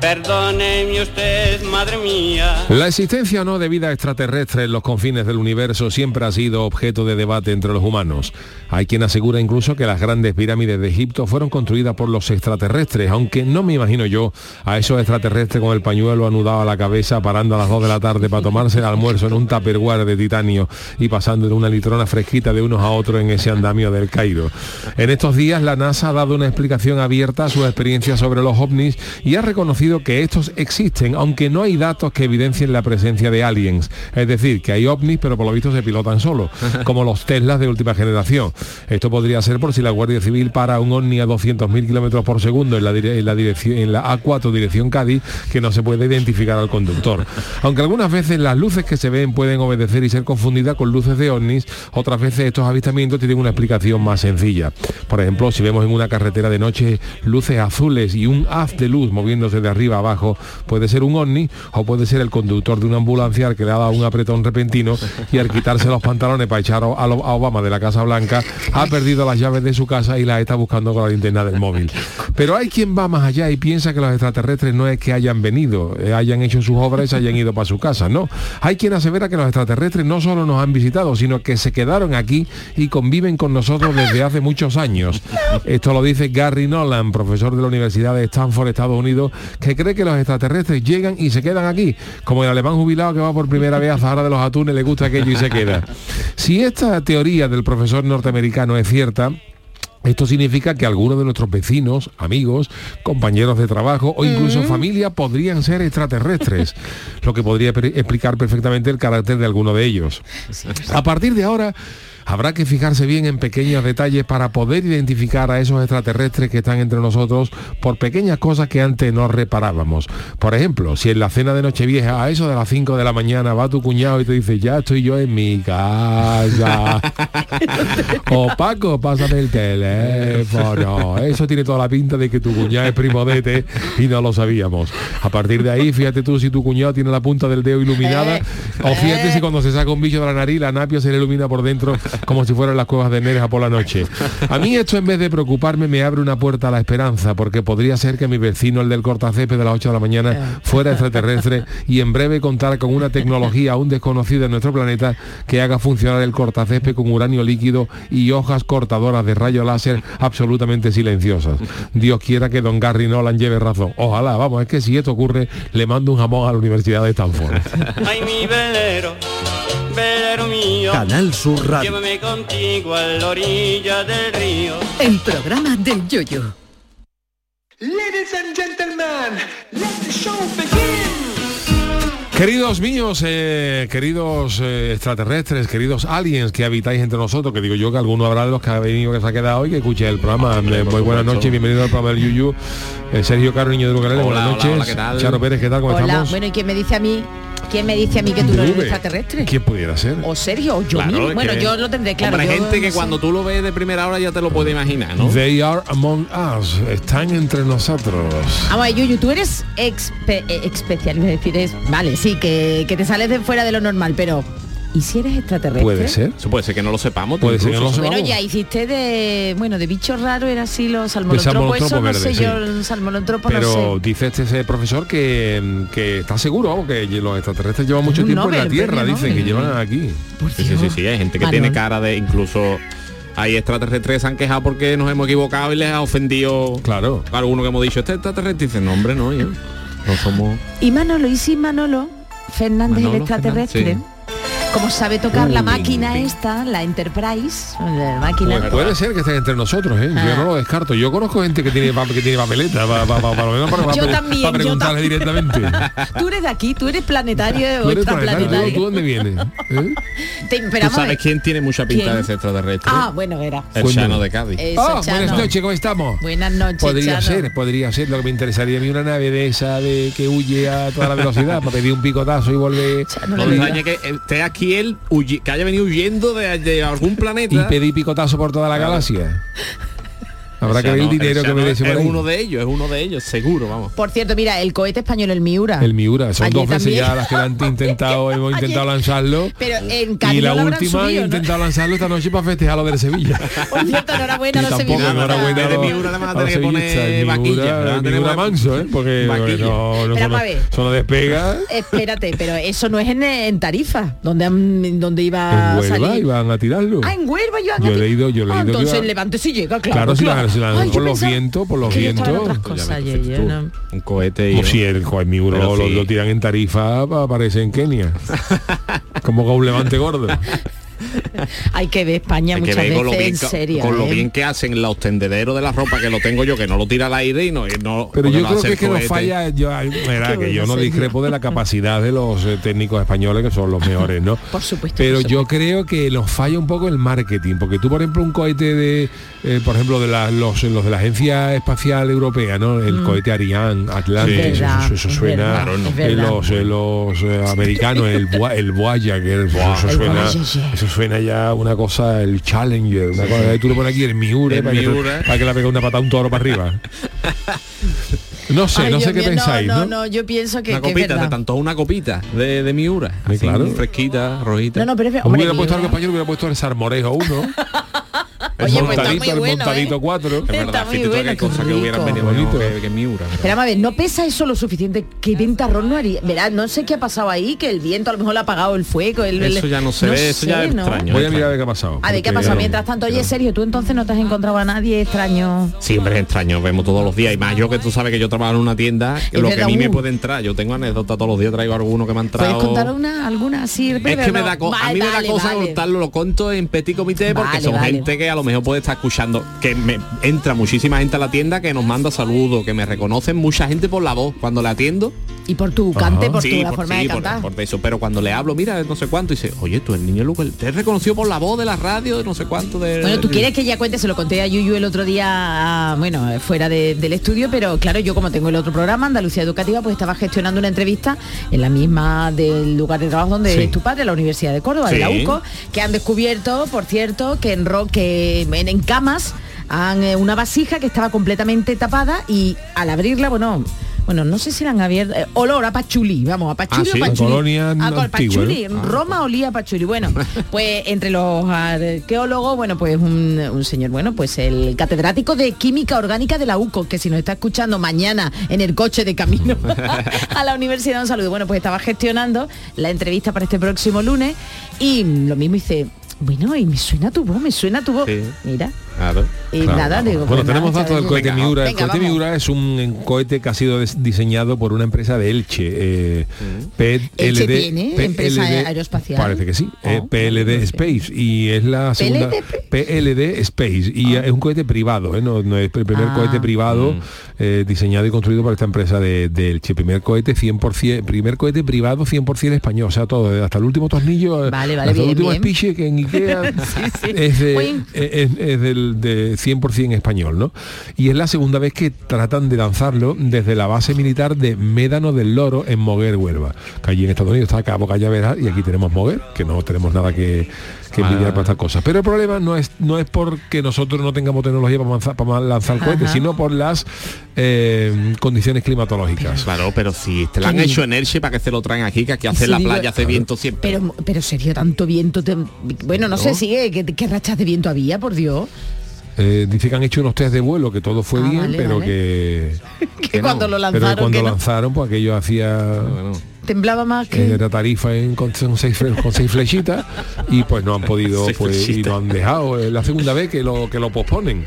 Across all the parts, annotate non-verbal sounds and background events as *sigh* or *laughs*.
Perdóneme usted, madre mía. La existencia o no de vida extraterrestre en los confines del universo siempre ha sido objeto de debate entre los humanos. Hay quien asegura incluso que las grandes pirámides de Egipto fueron construidas por los extraterrestres, aunque no me imagino yo a esos extraterrestres con el pañuelo anudado a la cabeza parando a las 2 de la tarde para tomarse el almuerzo en un tupperware de titanio y pasando de una litrona fresquita de unos a otros en ese andamio del Cairo. En estos días la NASA ha dado una explicación abierta a su experiencia sobre los ovnis y ha reconocido que estos existen, aunque no hay datos que evidencien la presencia de aliens. Es decir, que hay ovnis, pero por lo visto se pilotan solos, *laughs* como los Teslas de última generación. Esto podría ser por si la Guardia Civil para un ovni a 200.000 kilómetros por segundo en la, en la, dirección, en la A4 dirección Cádiz, que no se puede identificar al conductor. Aunque algunas veces las luces que se ven pueden obedecer y ser confundidas con luces de ovnis, otras veces estos avistamientos tienen una explicación más sencilla. Por ejemplo, si vemos en una carretera de noche luces azules y un haz de luz moviéndose de arriba abajo, puede ser un ovni o puede ser el conductor de una ambulancia al que le ha dado un apretón repentino y al quitarse los pantalones para echar a Obama de la Casa Blanca, ha perdido las llaves de su casa y las está buscando con la linterna del móvil. Pero hay quien va más allá y piensa que los extraterrestres no es que hayan venido, eh, hayan hecho sus obras y se hayan ido para su casa, no. Hay quien asevera que los extraterrestres no solo nos han visitado, sino que se quedaron aquí y conviven con nosotros desde hace muchos años. Esto lo dice Gary Nolan, profesor de la Universidad de Stanford, Estados Unidos, cree que los extraterrestres llegan y se quedan aquí, como el alemán jubilado que va por primera vez a Zahara de los Atunes, le gusta aquello y se queda. Si esta teoría del profesor norteamericano es cierta, esto significa que algunos de nuestros vecinos, amigos, compañeros de trabajo o incluso familia podrían ser extraterrestres, lo que podría explicar perfectamente el carácter de alguno de ellos. *laughs* A partir de ahora, Habrá que fijarse bien en pequeños detalles para poder identificar a esos extraterrestres que están entre nosotros por pequeñas cosas que antes no reparábamos. Por ejemplo, si en la cena de Nochevieja a eso de las 5 de la mañana va tu cuñado y te dice, ya estoy yo en mi casa. *laughs* o Paco, pásame el teléfono. Eso tiene toda la pinta de que tu cuñado es primo de y no lo sabíamos. A partir de ahí, fíjate tú si tu cuñado tiene la punta del dedo iluminada Eh, o fíjate eh. si cuando se saca un bicho de la nariz la napia se le ilumina por dentro como si fueran las cuevas de Nereja por la noche. A mí esto en vez de preocuparme me abre una puerta a la esperanza, porque podría ser que mi vecino, el del cortacepe de las 8 de la mañana, fuera extraterrestre y en breve contar con una tecnología aún desconocida en nuestro planeta que haga funcionar el cortacésped con uranio líquido y hojas cortadoras de rayo láser absolutamente silenciosas. Dios quiera que don Gary Nolan lleve razón. Ojalá, vamos, es que si esto ocurre, le mando un jamón a la Universidad de Stanford. Ay, mi velero, velero mío. Canal Sur Radio. Llévame contigo a la orilla del río. El programa del Yoyo. Ladies and gentlemen, let the show begin. Queridos míos, eh, queridos eh, extraterrestres, queridos aliens que habitáis entre nosotros, que digo yo que alguno habrá de los que ha venido que se ha quedado hoy que escuche el programa. Eh, muy buenas noches, bienvenido al programa del Yuyu. Eh, Sergio Caro, niño de Lucarele, Hola, buenas hola, noches. hola, ¿qué tal? Charo Pérez, ¿qué tal? ¿Cómo Hola, estamos? bueno, ¿y quién me dice a mí? ¿Quién me dice a mí que tú no eres extraterrestre? ¿Quién pudiera ser? O Sergio, o yo Claro, mismo. es Bueno, que- yo lo tendré claro. Hombre, hay gente que sé. cuando tú lo ves de primera hora ya te lo puedes imaginar, ¿no? They are among us, están entre nosotros. Vamos a ver, Yuyu, tú eres expe- eh, especial, a decir, es, vale, sí, que, que te sales de fuera de lo normal, pero ¿y si eres extraterrestre? Puede ser. Eso puede ser que no lo sepamos. Puede ser que no lo incluso. sepamos. Bueno, ya hiciste de, bueno, de bicho raro era así los salmonotropos, salmonotropo eso no verde, sé sí. yo, el salmonotropos Pero no sé. dice este ese profesor que, que está seguro, vamos, que los extraterrestres llevan mucho tiempo en la Tierra, dicen Nobel. que llevan aquí. Por Sí, sí, sí, sí, hay gente que Manol. tiene cara de incluso hay extraterrestres que se han quejado porque nos hemos equivocado y les ha ofendido Claro. claro uno que hemos dicho este extraterrestre y dice no hombre no yo". No somos... Y Manolo, ¿y si Manolo Fernández, el Manolo extraterrestre? Fernández, Como sabe tocar la máquina esta, la Enterprise, la máquina... Pues puede ser que estén entre nosotros, ¿eh? Ah. Yo no lo descarto. Yo conozco gente que tiene, que tiene papeleta para, para, para, lo menos para, para Yo también, yo preguntarle directamente. *laughs* Tú eres de aquí, tú eres planetario ¿Tú o extraplanetario. ¿Tú, dónde vienes? ¿Eh? Te- ¿Tú pero sabes quién tiene mucha pinta ¿Quién? de ser extraterrestre? Ah, bueno, era. el. Chano de Cádiz. Eso, Ah, Chano. buenas noches, ¿cómo estamos? Buenas noches, Podría Chano. ser, podría ser. Lo que me interesaría a mí una nave de esa de que huye a toda la velocidad para pedir un picotazo y volver Chano, No que esté aquí que haya venido huyendo de, de algún y planeta. pedir picotazo por toda la galaxia. Habrá O que ver el no, dinero que Chano me dé es, uno de ellos, es uno de ellos, seguro, vamos. Por cierto, mira, el cohete español, el Miura. El Miura, son Ayer dos veces también. ya las que han *laughs* intentado, hemos Ayer- intentado lanzarlo. Pero en Y la no última he subido, ¿no? intentado lanzarlo esta noche para festejar lo del Sevilla. *laughs* Por cierto, enhorabuena a los sevillanos. enhorabuena a De los- Miura le van a tener que poner vaquilla, Miura- manso, ¿eh? Porque no, no, despega. Espérate, pero eso no es en, en Tarifa, donde, donde iba En a salir. iban a tirarlo. Ah, en Huelva iban Yo a he ti- leído- yo he Ah, leído entonces levante si llega, claro. Claro, Ay, por los vientos, por los vientos. cosas, yo- yo no- Un cohete y... Como si el Miura Pero lo, sí. lo tiran en tarifa aparece en Kenia. Como un levante gordo. *laughs* *laughs* Hay que ver España Hay que muchas ver con lo, veces bien, en que- serio. con lo ¿eh? bien que hacen los tendederos de la ropa que lo tengo yo, que no lo tira al aire y no... y no Pero yo lo creo que es que nos falla, yo, Qué que yo no discrepo de la *laughs* capacidad de los eh, técnicos españoles, que son los mejores, ¿no? Por supuesto, Pero por yo creo que nos falla un poco el marketing, porque tú, por ejemplo, un cohete de, eh, por ejemplo, de la- los, los de la Agencia Espacial Europea, ¿no? El cohete Ariane, Atlantis, Mm. Es eso, suena, verdad, no. los, eh, los eh, americanos, el, el Voyager, eso, El suena, eso suena ya una cosa, el Challenger, una cosa, tú le pones aquí el Miura, El para, Que, para que le pegue una patada un toro para arriba. *laughs* No sé, Ay, no sé qué pensáis, no, ¿no? yo pienso que, Una que es copita, te tanto una copita de, de Miura. Así, claro. Fresquita, rojita. No, no, pero es hombre, hubiera puesto algo español, hubiera puesto el Sarmorejo 1. *laughs* el Oye, pues está montadito, muy el bueno, montadito ¿eh? 4. Es verdad, Está muy fíjate que bueno, hay qué cosas que hubieran rico. venido Bonito. mejor que, que Miura. Pero a ver, no pesa eso lo suficiente. ¿Qué ventarrón no haría? Verá, no sé qué ha pasado ahí, que el viento a lo mejor le ha apagado el fuego. El, el- Eso ya no se ve, eso ya es ¿no? extraño. Voy a mirar a ver qué ha pasado. A ver, ¿qué ha pasado mientras tanto? Oye, Sergio, tú entonces no te has encontrado a nadie extraño. Siempre es extraño, vemos todos los días. Y más yo que tú sabes que yo trabajo en una tienda, que lo que a mí me uh. puede entrar. Yo tengo anécdotas todos los días, traigo alguno que me han ¿Puedes entrado. contar una, alguna así? Es que me da a mí me da cosa vale. contarlo, lo conto en petit comité porque son gente que a lo mejor puede estar escuchando, que me entra muchísima gente a la tienda que nos manda saludos, que me reconocen mucha gente por la voz cuando le atiendo. Y por tu cante, por Sí, tu la por- forma sí, de por- cantar. por eso, pero cuando le hablo, mira, no sé cuánto, y dice, oye, tú el niño Lucas, te he reconocido por la voz de la radio, de no sé cuánto de. Bueno, tú quieres que ya cuente, se lo conté a Yuyu el otro día, ah, bueno, fuera de- del estudio, pero claro, yo como tengo el otro programa, Andalucía Educativa, pues estaba gestionando una entrevista en la misma del lugar de trabajo donde Sí. es tu padre, la Universidad de Córdoba, de la. UCO, que han descubierto, por cierto, que en, ro- que en, en camas han eh, una vasija que estaba completamente tapada y al abrirla, bueno, bueno, no sé si la han abierto, eh, olor a pachulí, vamos, a pachulí Ah, o sí. pachulí. Colonia A col- antigua, pachulí, ¿no? Roma olía a pachuli. Bueno, pues entre los arqueólogos, bueno, pues un, un señor, bueno, pues el catedrático de química orgánica de la UCO, que si nos está escuchando mañana en el coche de camino *laughs* a la universidad, un saludo. Bueno, pues estaba gestionando la entrevista para este próximo lunes y lo mismo dice, bueno, y me suena tu voz, me suena tu voz. Sí. Mira. Claro. Y Claro. nada, digo, bueno, pues tenemos nada, datos del cohete Venga, Miura. El venga, cohete vamos. Miura es un cohete que ha sido diseñado por una empresa de Elche. eh, PLD, ¿Elche tiene empresa PLD aeroespacial? Parece que sí. Oh, eh, PLD no sé. Space y es la segunda PLD? PLD Space y es un cohete privado, eh, no, no es el primer Ah. cohete privado Mm. eh, diseñado y construido por esta empresa de, de Elche. Primer cohete 100%, primer cohete privado 100% español, o sea, todo, eh, hasta el último tornillo, eh, Vale, vale, hasta el bien, último bien. espiche que en Ikea *laughs* sí. es, de- es, es del de 100% español, ¿no? Y es la segunda vez que tratan de lanzarlo desde la base militar de Médano del Loro en Moguer, Huelva. Que allí en Estados Unidos está Cabo Cañaveral y aquí tenemos Moguer, que no tenemos nada que, que envidiar Ah. para estas cosas. Pero el problema no es no es porque nosotros no tengamos tecnología para, lanzar- para lanzar cohetes, Ajá. sino por las eh, condiciones climatológicas. Claro, pero si te lo han Qué hecho en Elche para que se lo traen aquí, que aquí hace la digo- playa, hace viento siempre. Pero, pero serio, tanto viento. te- Bueno, no, sé si eh, ¿qué, qué rachas de viento había, por Dios. Eh, dice que han hecho unos test de vuelo, que todo fue Ah, bien, vale, pero vale. que... *laughs* Que Que no, cuando lo Pero lanzaron, que cuando que no, lanzaron, pues aquello hacía... Bueno, temblaba más que era tarifa en, con, con seis, fle- con seis flechitas y pues no han podido *laughs* pues, y no han dejado es la segunda vez que lo que lo posponen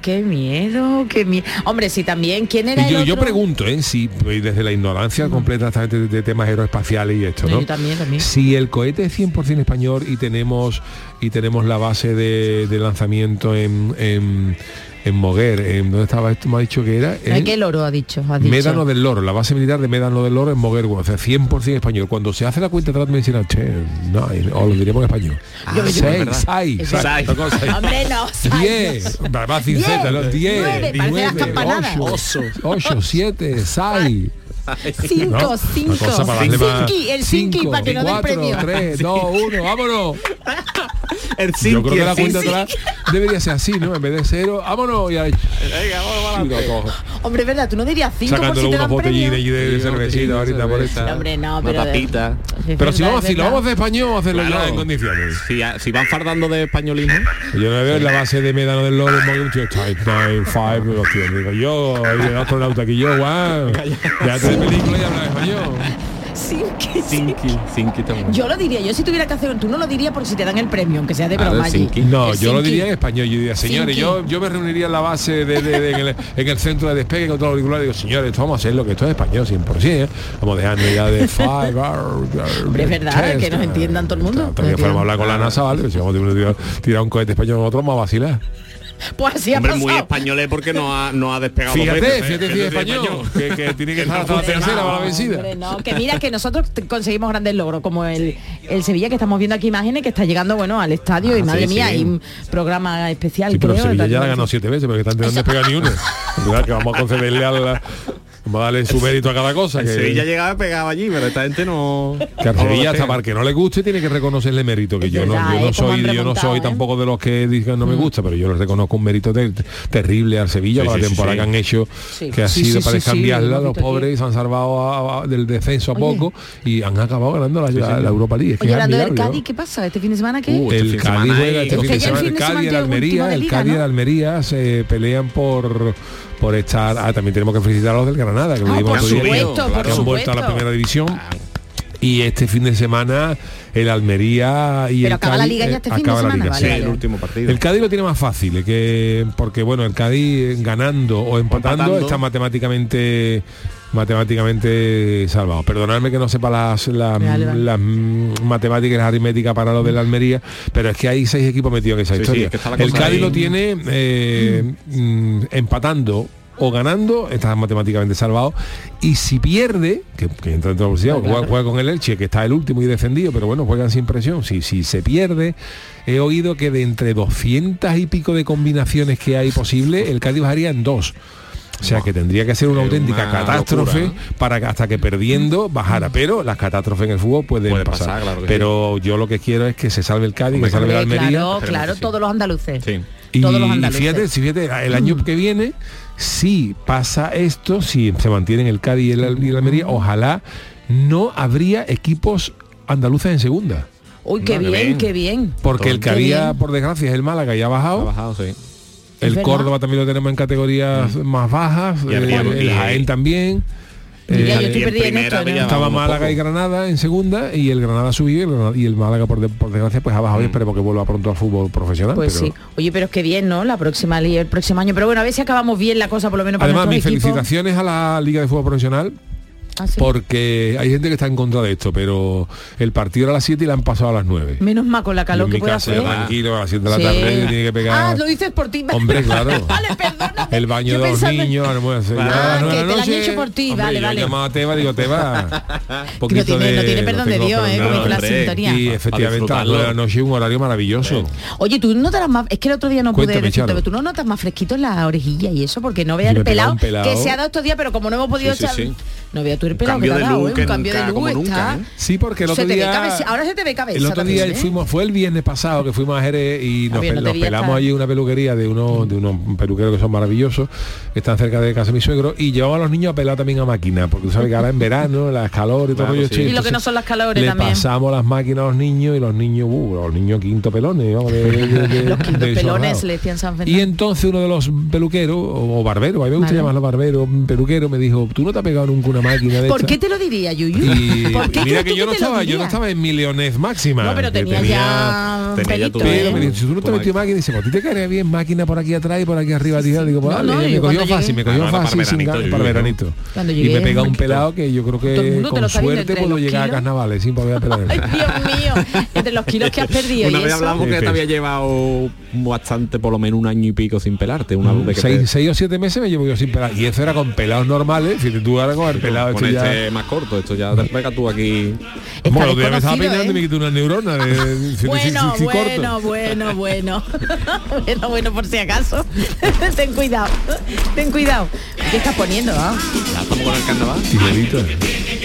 Qué miedo, qué miedo. Hombre, sí, también, ¿quién era Y yo, el yo otro? pregunto, ¿eh? si desde la ignorancia completa de, de temas aeroespaciales y esto, No, ¿no? yo también, también. Si el cohete es 100% español y tenemos y tenemos la base de, de lanzamiento en, en, en Moguer, en ¿dónde estaba esto? Me ha dicho que era en ¿Qué loro ha dicho? Ha dicho. Médano del Loro, la base militar de Médano del Loro en Moguer, o sea, 100% español. Cuando se hace la cuenta atrás me dicen, che, no, o lo diríamos en español. Yo me- Seis, seis, seis, cosa, seis. Hombre, no. Diez, los diez, nueve, parece las nueve, campanadas. ocho, ocho, siete, seis. Cinco, ¿no? cinco. El cinqui cinco, para que no dé el cuatro, premio. tres, dos, uno, vámonos. *laughs* El Yo creo que la cinqui, cuenta atrás debería ser así, ¿no? En vez de cero, vámonos y ahí. Hombre, ¿verdad? Tú no dirías cinco por si te unos dan premio. botellines y de, de cervecita ahorita por esto. No, hombre, no, Una pero... tapita. si vamos, si lo vamos de español, hacerlo ya en condiciones. Si, si van fardando de españolismo, Yo no veo en la base de Medano del Loro, en un tío, type 9, 5, hostia, digo yo, el astronauta aquí yo, guau, ya de película y habla español. Cinqui, cinqui también. Yo lo diría, yo si tuviera que hacer, tú no lo dirías porque si te dan el premio, aunque sea de Claro, broma allí. No, El yo lo diría en español, yo diría, señores, yo, yo me reuniría en la base de, de- de- en, el, en el centro de despegue con todo el auricular y digo, señores, esto vamos a hacerlo, que esto es español 100%, ¿eh? vamos dejando ya de five, Hombre, es verdad, que nos entiendan todo el mundo. También fuéramos a hablar con la NASA, ¿vale? Si vamos a tirar, tirar un cohete español nosotros, vamos a vacilar. Pues así ha Hombre, pasado. muy español es porque no ha, no ha despegado dos Fíjate, veces, ¿eh? fíjate si es español, que, que tiene que estar hasta la tercera para la vencida. Hombre, no, que mira que nosotros conseguimos grandes logros, como el, el Sevilla que estamos viendo aquí imágenes que está llegando bueno al estadio y Ah, madre sí, mía, sí. hay un programa especial. Sí, pero creo, Sevilla ya la ganó siete veces, porque están intentando despegar ni una. *laughs* Que vamos a concederle a la, vamos a darle su mérito a cada cosa. Que, Sevilla llegaba pegado allí, pero esta gente no. que Sevilla hasta para que no le guste tiene que reconocerle mérito, que Es yo no, yo no ¿eh? Soy, yo no soy ¿eh? tampoco de los que digan no me gusta, pero yo les reconozco un mérito ter- terrible al Sevilla Sí, la temporada sí. que han hecho, Sí. que ha Sí, sido sí, para cambiarla, los aquí. pobres se han salvado a- a- del descenso a Oye. poco y han acabado ganando la, la- la Europa League. Es que Oye, es hablando del admirable, Cádiz, ¿no? ¿qué pasa? ¿Este fin de semana qué? Uh, el Cádiz juega este fin de el semana. Cádiz y el semana tiene último Almería, de el liga, Cádiz y el ¿no? Almería se pelean por por estar. Ah, también tenemos que felicitar a los del Granada, que lo Ah, dimos por otro día, por que han vuelto a la primera división. Y este fin de semana el Almería y Pero el acaba la Cádiz, liga ya eh, este fin de acaba la semana, liga, vale, Sí, sí. vale. el último partido. El Cádiz lo tiene más fácil, eh, que porque bueno, el Cádiz ganando o empatando, empatando. está matemáticamente matemáticamente salvado. Perdonadme que no sepa las, las, matemáticas y las aritméticas para lo de la Almería, pero es que hay seis equipos metidos en esa Sí, sí, historia. es que el Cádiz ahí. lo tiene eh, mm, empatando o ganando, está matemáticamente salvado. Y si pierde, que, que entra dentro de la posibilidad, Claro. juega, juega con el Elche, que está el último y defendido, pero bueno, juegan sin presión. Si, si se pierde, he oído que de entre 200 y pico de combinaciones que hay posible, el Cádiz bajaría en dos. O sea que tendría que ser una Es auténtica una catástrofe locura, para que hasta que perdiendo bajara. Pero las catástrofes en el fútbol pueden Puede pasar. pasar, claro que pero yo lo que quiero es que se salve el Cádiz, que salve la Almería. claro, claro, sí. todos los andaluces. Sí. Y, Todos los y andaluces. fíjate, si fíjate, el año que viene, si pasa esto, si se mantienen el Cádiz y el, y la Almería, ojalá no habría equipos andaluces en segunda. Uy, qué bien, bien. qué bien. Porque el que había, bien. por desgracia, es el Málaga y ha Ha bajado. bajado, sí. El. Córdoba también lo tenemos en categorías más bajas. Y el- el, el y- Jaén también. Mira, Eh, yo estoy y en perdida en primera esto, ¿no? ya estaba Málaga poco. y Granada en segunda y el Granada subió y el, Granada- y el Málaga por, de- por desgracia pues ha bajado y esperemos que vuelva pronto al fútbol profesional. Pues pero- sí. Oye, pero es que bien, ¿no? La próxima liga, el próximo año. Pero bueno, a ver si acabamos bien la cosa, por lo menos para Además, mis equipos. felicitaciones a la Liga de Fútbol Profesional Ah, sí. porque hay gente que está en contra de esto, pero el partido era a las 7 y la han pasado a las 9. Menos mal con la calor en que casa hacer. tranquilo, a las 7 de la Sí. tarde tiene que pegar Ah, lo dices por ti. Hombre, claro. *laughs* vale, perdóname. el baño Yo de los niños, las a las Ah, de que la te la han hecho por ti, hombre, vale, yo vale. he llamado a Teba, digo, Teba, *laughs* Que poquito no tiene, no de- tiene perdón de Dios, ¿eh? dice la sintonía. Y efectivamente a las la noche un horario maravilloso. Oye, tú notarás más, es que el otro día no pude decirte, pero tú no notas más fresquito en la orejilla y eso, porque no vea Yo el pelado, que se ha dado estos días, pero como no hemos podido echar, sí. no vea tú el pelado cambio de ha dado, look ¿eh? un cambio de nunca, como está. nunca, ¿eh? Sí, porque el Se otro te ve día cabeza- ahora se te ve cabeza El otro también, día ¿eh? fuimos, fue el viernes pasado que fuimos a Jerez y nos, bien, pel- no te nos pelamos allí una peluquería de unos de unos peluqueros que son maravillosos, que están cerca de casa de mi suegro, y llevamos a los niños a pelar también a máquina, porque tú sabes que ahora en verano, las calor y todo Claro, rollo sí. Y lo que no son las calores le también. pasamos las máquinas a los niños y los niños, uh, los niños quinto pelones, vamos, de, de- *laughs* de- Los quintos de pelones le decían San Y Fernando. entonces uno de los peluqueros, o barberos, a mí me gusta llamarlo barbero, peluquero, me dijo, ¿tú no te has pegado nunca una máquina de ¿Por esta. qué te lo diría, Yuyu? Y *laughs* ¿Por qué mira que yo no estaba, yo no estaba en millones máxima. No, pero tenía, ya tenía ya pelito, tu- Pero ¿eh? me dice, si tú no te metió máquina, dice, pues a ti te caería bien máquina por aquí atrás y por aquí arriba, tío. Digo, pues No, no, me cogió cuando fácil, me cogió Ah, fácil sin para veranito. Y me pega un pelado que yo creo que con suerte puedo llegar a carnavales sin poder pelar. *laughs* Ay, Dios mío, entre los kilos que has perdido Una y vez hablamos que te había llevado bastante, por lo menos un año y pico sin pelarte. Una de que te- seis, o siete meses me llevo yo sin pelar. Y eso era con pelados normales. Fíjate tú ahora con el pelado con esto ya... este más corto, esto ya te pega tú aquí. Bueno, otro día me estaba me ¿eh? quité una neurona. De, Bueno, si- si corto. bueno, *laughs* bueno, bueno. *laughs* bueno, bueno, por si acaso. *laughs* Ten cuidado. Ten cuidado. ¿Qué estás poniendo? Ah, Ya estamos con el carnaval. Tijerito.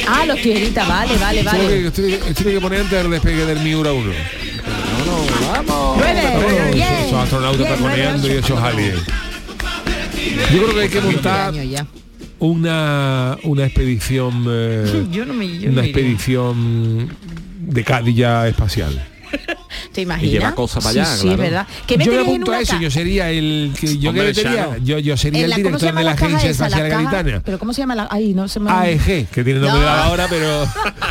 Ah, los tijeritas, vale, vale, vale. que- esto es lo que- que poner antes del despegue del Miura 1. Nueve, diez, esos astronautas nueve, taconeando y esos aliens. Yo creo que hay que montar Años ya. Una, una expedición eh, *laughs* Yo no me yo una expedición de Cadilla espacial. ¿Te imaginas? Y lleva cosas para Sí, allá, Sí, claro. ¿verdad? ¿Qué Yo me apunto a eso, yo sería el que yo Hombre, que yo, yo sería el la- ¿cómo se director de la Agencia esa? Espacial. Pero ¿cómo se llama la...? Ay, no se me... AEG, que tiene nombre No. ahora, pero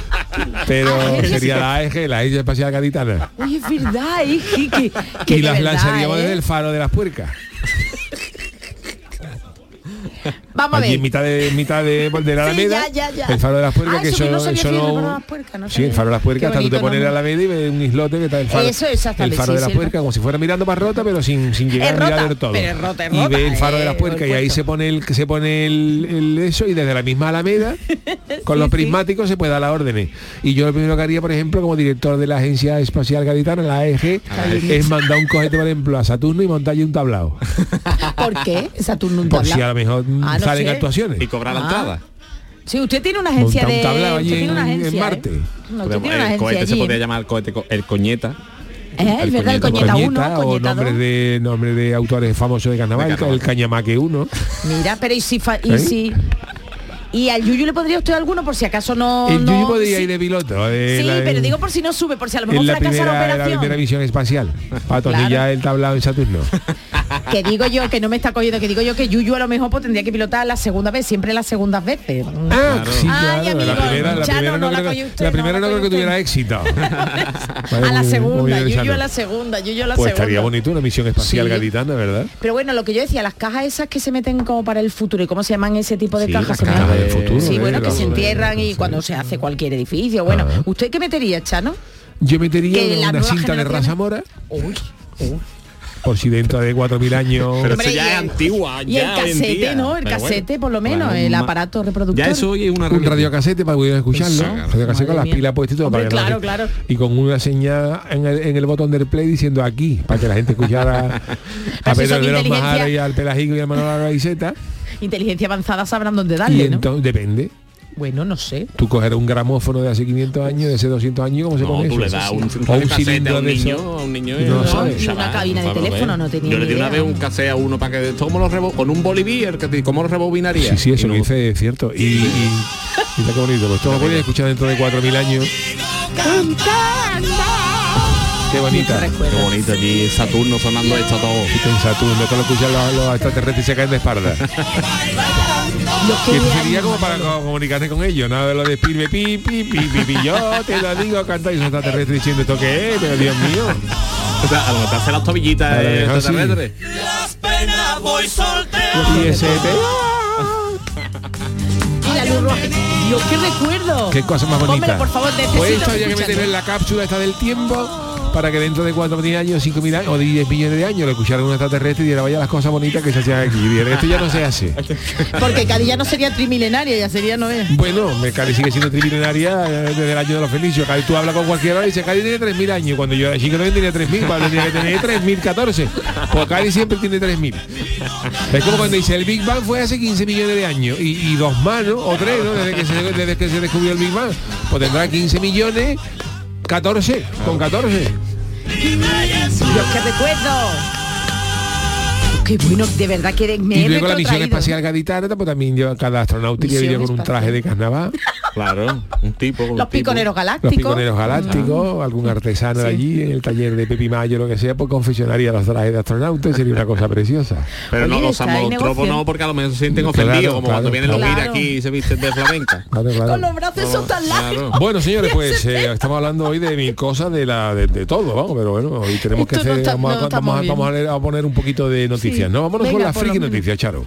*laughs* pero AEG, sería sí. la AEG, la Agencia Espacial Gaditana. Uy, es verdad, ¿eh? que, que, que *laughs* y las verdad, lanzaríamos ¿eh? desde el faro de las puercas. Vamos a Allí ver. en mitad de mitad *laughs* de, de la Sí, Alameda, ya, ya, ya. el faro de las puercas Ah, que eso que eso, no eso que era el no- faro de las puercas, no sí, el faro de las puercas, hasta tú te pones en la. Alameda y ves un islote que está el faro, Eso, el faro sí, de las sí, puercas, como si fuera mirando para rota, pero sin, sin llegar Es a mirar rota, del todo. pero es rota, es y rota, ve el faro de eh, las puercas el y ahí se pone el se pone el, el eso y desde la misma Alameda *laughs* con los prismáticos se puede dar las órdenes. Y yo lo primero que haría, por ejemplo, como director de la Agencia Espacial Gaditana, la AEG, es mandar un cohete, por ejemplo, a Saturno y montarle un tablao. *laughs* ¿Por qué? Saturno un Por si tablao. a lo mejor Salen sé. actuaciones. Y cobrar la Ah. entrada. Sí, usted tiene una agencia Monta un de... tablao allí usted tiene una en- en agencia, ¿eh? Marte. No, usted tiene una el agencia cohete se podría ¿eh? llamar el cohete co- el coñeta. Eh, es verdad, el Coñeta, coñeta Coñeta 1, o nombres 2. de nombres de autores famosos de carnaval, De carnaval. el Cañamaque 1. Mira, pero y si... fa- y ¿Eh? si ¿Y al Yuyu le pondría usted alguno por si acaso no... el no- Yuyu podría sí, ir de piloto. de Sí, la- pero digo por si no sube, por si a lo mejor en la fracasa la la operación. primera misión espacial para atornillar Claro. el tablado en Saturno. *laughs* Que digo yo, que no me está cogiendo, que digo yo que Yuyu a lo mejor pues, tendría que pilotar la segunda vez, siempre las segundas veces. Ah, sí, Ay, claro. amigo, la primera, la Chano, primera no no, la creo, usted, la no primera la no creo que tuviera éxito. *laughs* a la segunda, Yuyu a la segunda, Yuyu a la Pues segunda. estaría bonito una misión espacial Sí. gaditana, ¿verdad? Pero bueno, lo que yo decía, las cajas esas que se meten como para el futuro, ¿y cómo se llaman ese tipo de Sí, cajas? cajas del futuro, Sí, ¿eh? bueno, que se entierran y sí. cuando se hace cualquier edificio. Bueno. ¿usted qué metería, Chano? Yo metería una cinta de raza mora Uy, por si dentro de 4.000 años... Pero Hombre, eso ya y es el- antigua. Y el ya en casete. ¿no? El casete, bueno, por lo menos, claro, el aparato reproductor. Ya eso hoy es una un radiocasete para poder escucharlo, Eso. radiocasete con las mía. pilas puestas y todo Hombre, para que la claro, claro. y con una señal en el, en el botón del play diciendo aquí para que la gente escuchara *laughs* a Pedro de los Majares y al Pelajico y al Manolo Gaiseta Inteligencia avanzada sabrán dónde y darle, ¿no? entonces depende Bueno, no sé. tú coger un gramófono de hace 500 años de hace 200 años cómo se No, pone tú eso le das un, un o un cilindro a un de niño, eso. a un niño Y no lo y- sabe. Y una cabina de teléfono, no tenía Yo le di una vez un cassette a uno para que cómo lo rebo con un bolivier que te- cómo lo rebobinaría. sí sí eso Y lo no- dice es cierto y, y, mira qué bonito pues esto lo podéis escuchar dentro de 4.000 años qué bonita. Qué bonito aquí Saturno sonando esto todo. en Saturno esto lo escuchan los, los extraterrestres y se caen de espalda *laughs* que esto sería como para co- comunicarse con ellos, nada de lo de pi, pi, pi, pi, pi, yo te lo digo, canta y esos extraterrestres diciendo esto que es, pero Dios mío. O sea, a lo mejor te hace las tobillitas lo de mejor sí. extraterrestres. Y ese Y la luz roja. Dios, qué recuerdo. qué cosa más bonita. Hombre, por favor, necesito Pues esto había que escucharlo. meter en la cápsula esta del tiempo para que dentro de 4.000 años, 5.000 años o 10 millones de años lo escucharan un extraterrestre y diera vaya las cosas bonitas que se hacían aquí. Y diera, esto ya no se hace. Porque Cádiz ya no sería trimilenaria, ya sería no es. Bueno, Cádiz sigue siendo trimilenaria desde el año de los felices. Cádiz tú hablas con cualquiera y dice Cádiz tiene 3.000 años. Cuando yo era chico también tenía 3.000, cuando tenía que tener 3.014. Pues Cádiz siempre tiene 3.000. Es como cuando dice el Big Bang fue hace 15 millones de años y, y dos ¿no? O tres, ¿no? Desde que, se, desde que se descubrió el Big Bang. Pues tendrá 15 millones, 14, con 14. Dios, qué recuerdo. Qué bueno, de verdad que me Y luego la misión espacial gaditana, pues también lleva cada astronauta que iría con un traje de carnaval. *laughs* Claro, un tipo. un Los tipo. piconeros Los galácticos. piconeros galácticos, algún artesano allí en el taller de Pepi Mayo, lo que sea, pues confeccionaría los trajes de astronautas, sería una cosa preciosa. Pero no los amotropos no, porque a lo mejor se sienten Claro, ofendidos, como cuando claro, vienen los mira aquí y se visten de flamenca. *laughs* Claro, claro. Con los brazos tan largos. Claro. Bueno, señores, *laughs* pues eh, estamos hablando hoy de mil cosas, de la de, de todo, vamos, pero bueno, hoy tenemos que no hacer, está- vamos, no vamos a- vamos a poner un poquito de noticias, Sí. ¿no? Vámonos con Venga, la por lo friki noticias, Charo.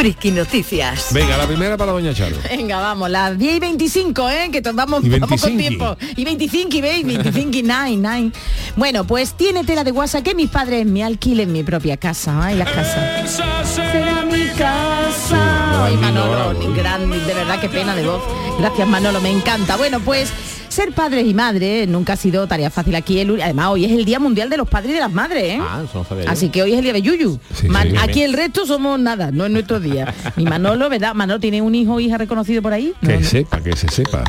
Friki Noticias. Venga, la primera para doña Charo. Venga, vamos, las 10 y 25, ¿eh? Que Y vamos con 25. tiempo. Y 25 y 20, 25 y 9, 9. Bueno, pues tiene tela de guasa que mis padres me alquilen mi propia casa. Ay, las casas. Será mi casa. Ay, Manolo, ¿eh? grande, de verdad, qué pena de voz. Gracias, Manolo, me encanta. Bueno, pues ser padres y madres nunca ha sido tarea fácil aquí. El, además, hoy es el Día Mundial de los Padres y de las Madres, ¿eh? Ah, eso no sabía yo. Así que hoy es el día de Yuyu. Sí, Man- sí. aquí el resto somos nada, no es nuestro día. Ni Manolo, ¿verdad? Manolo tiene un hijo o hija reconocido por ahí. No, Que no. sepa, que se sepa.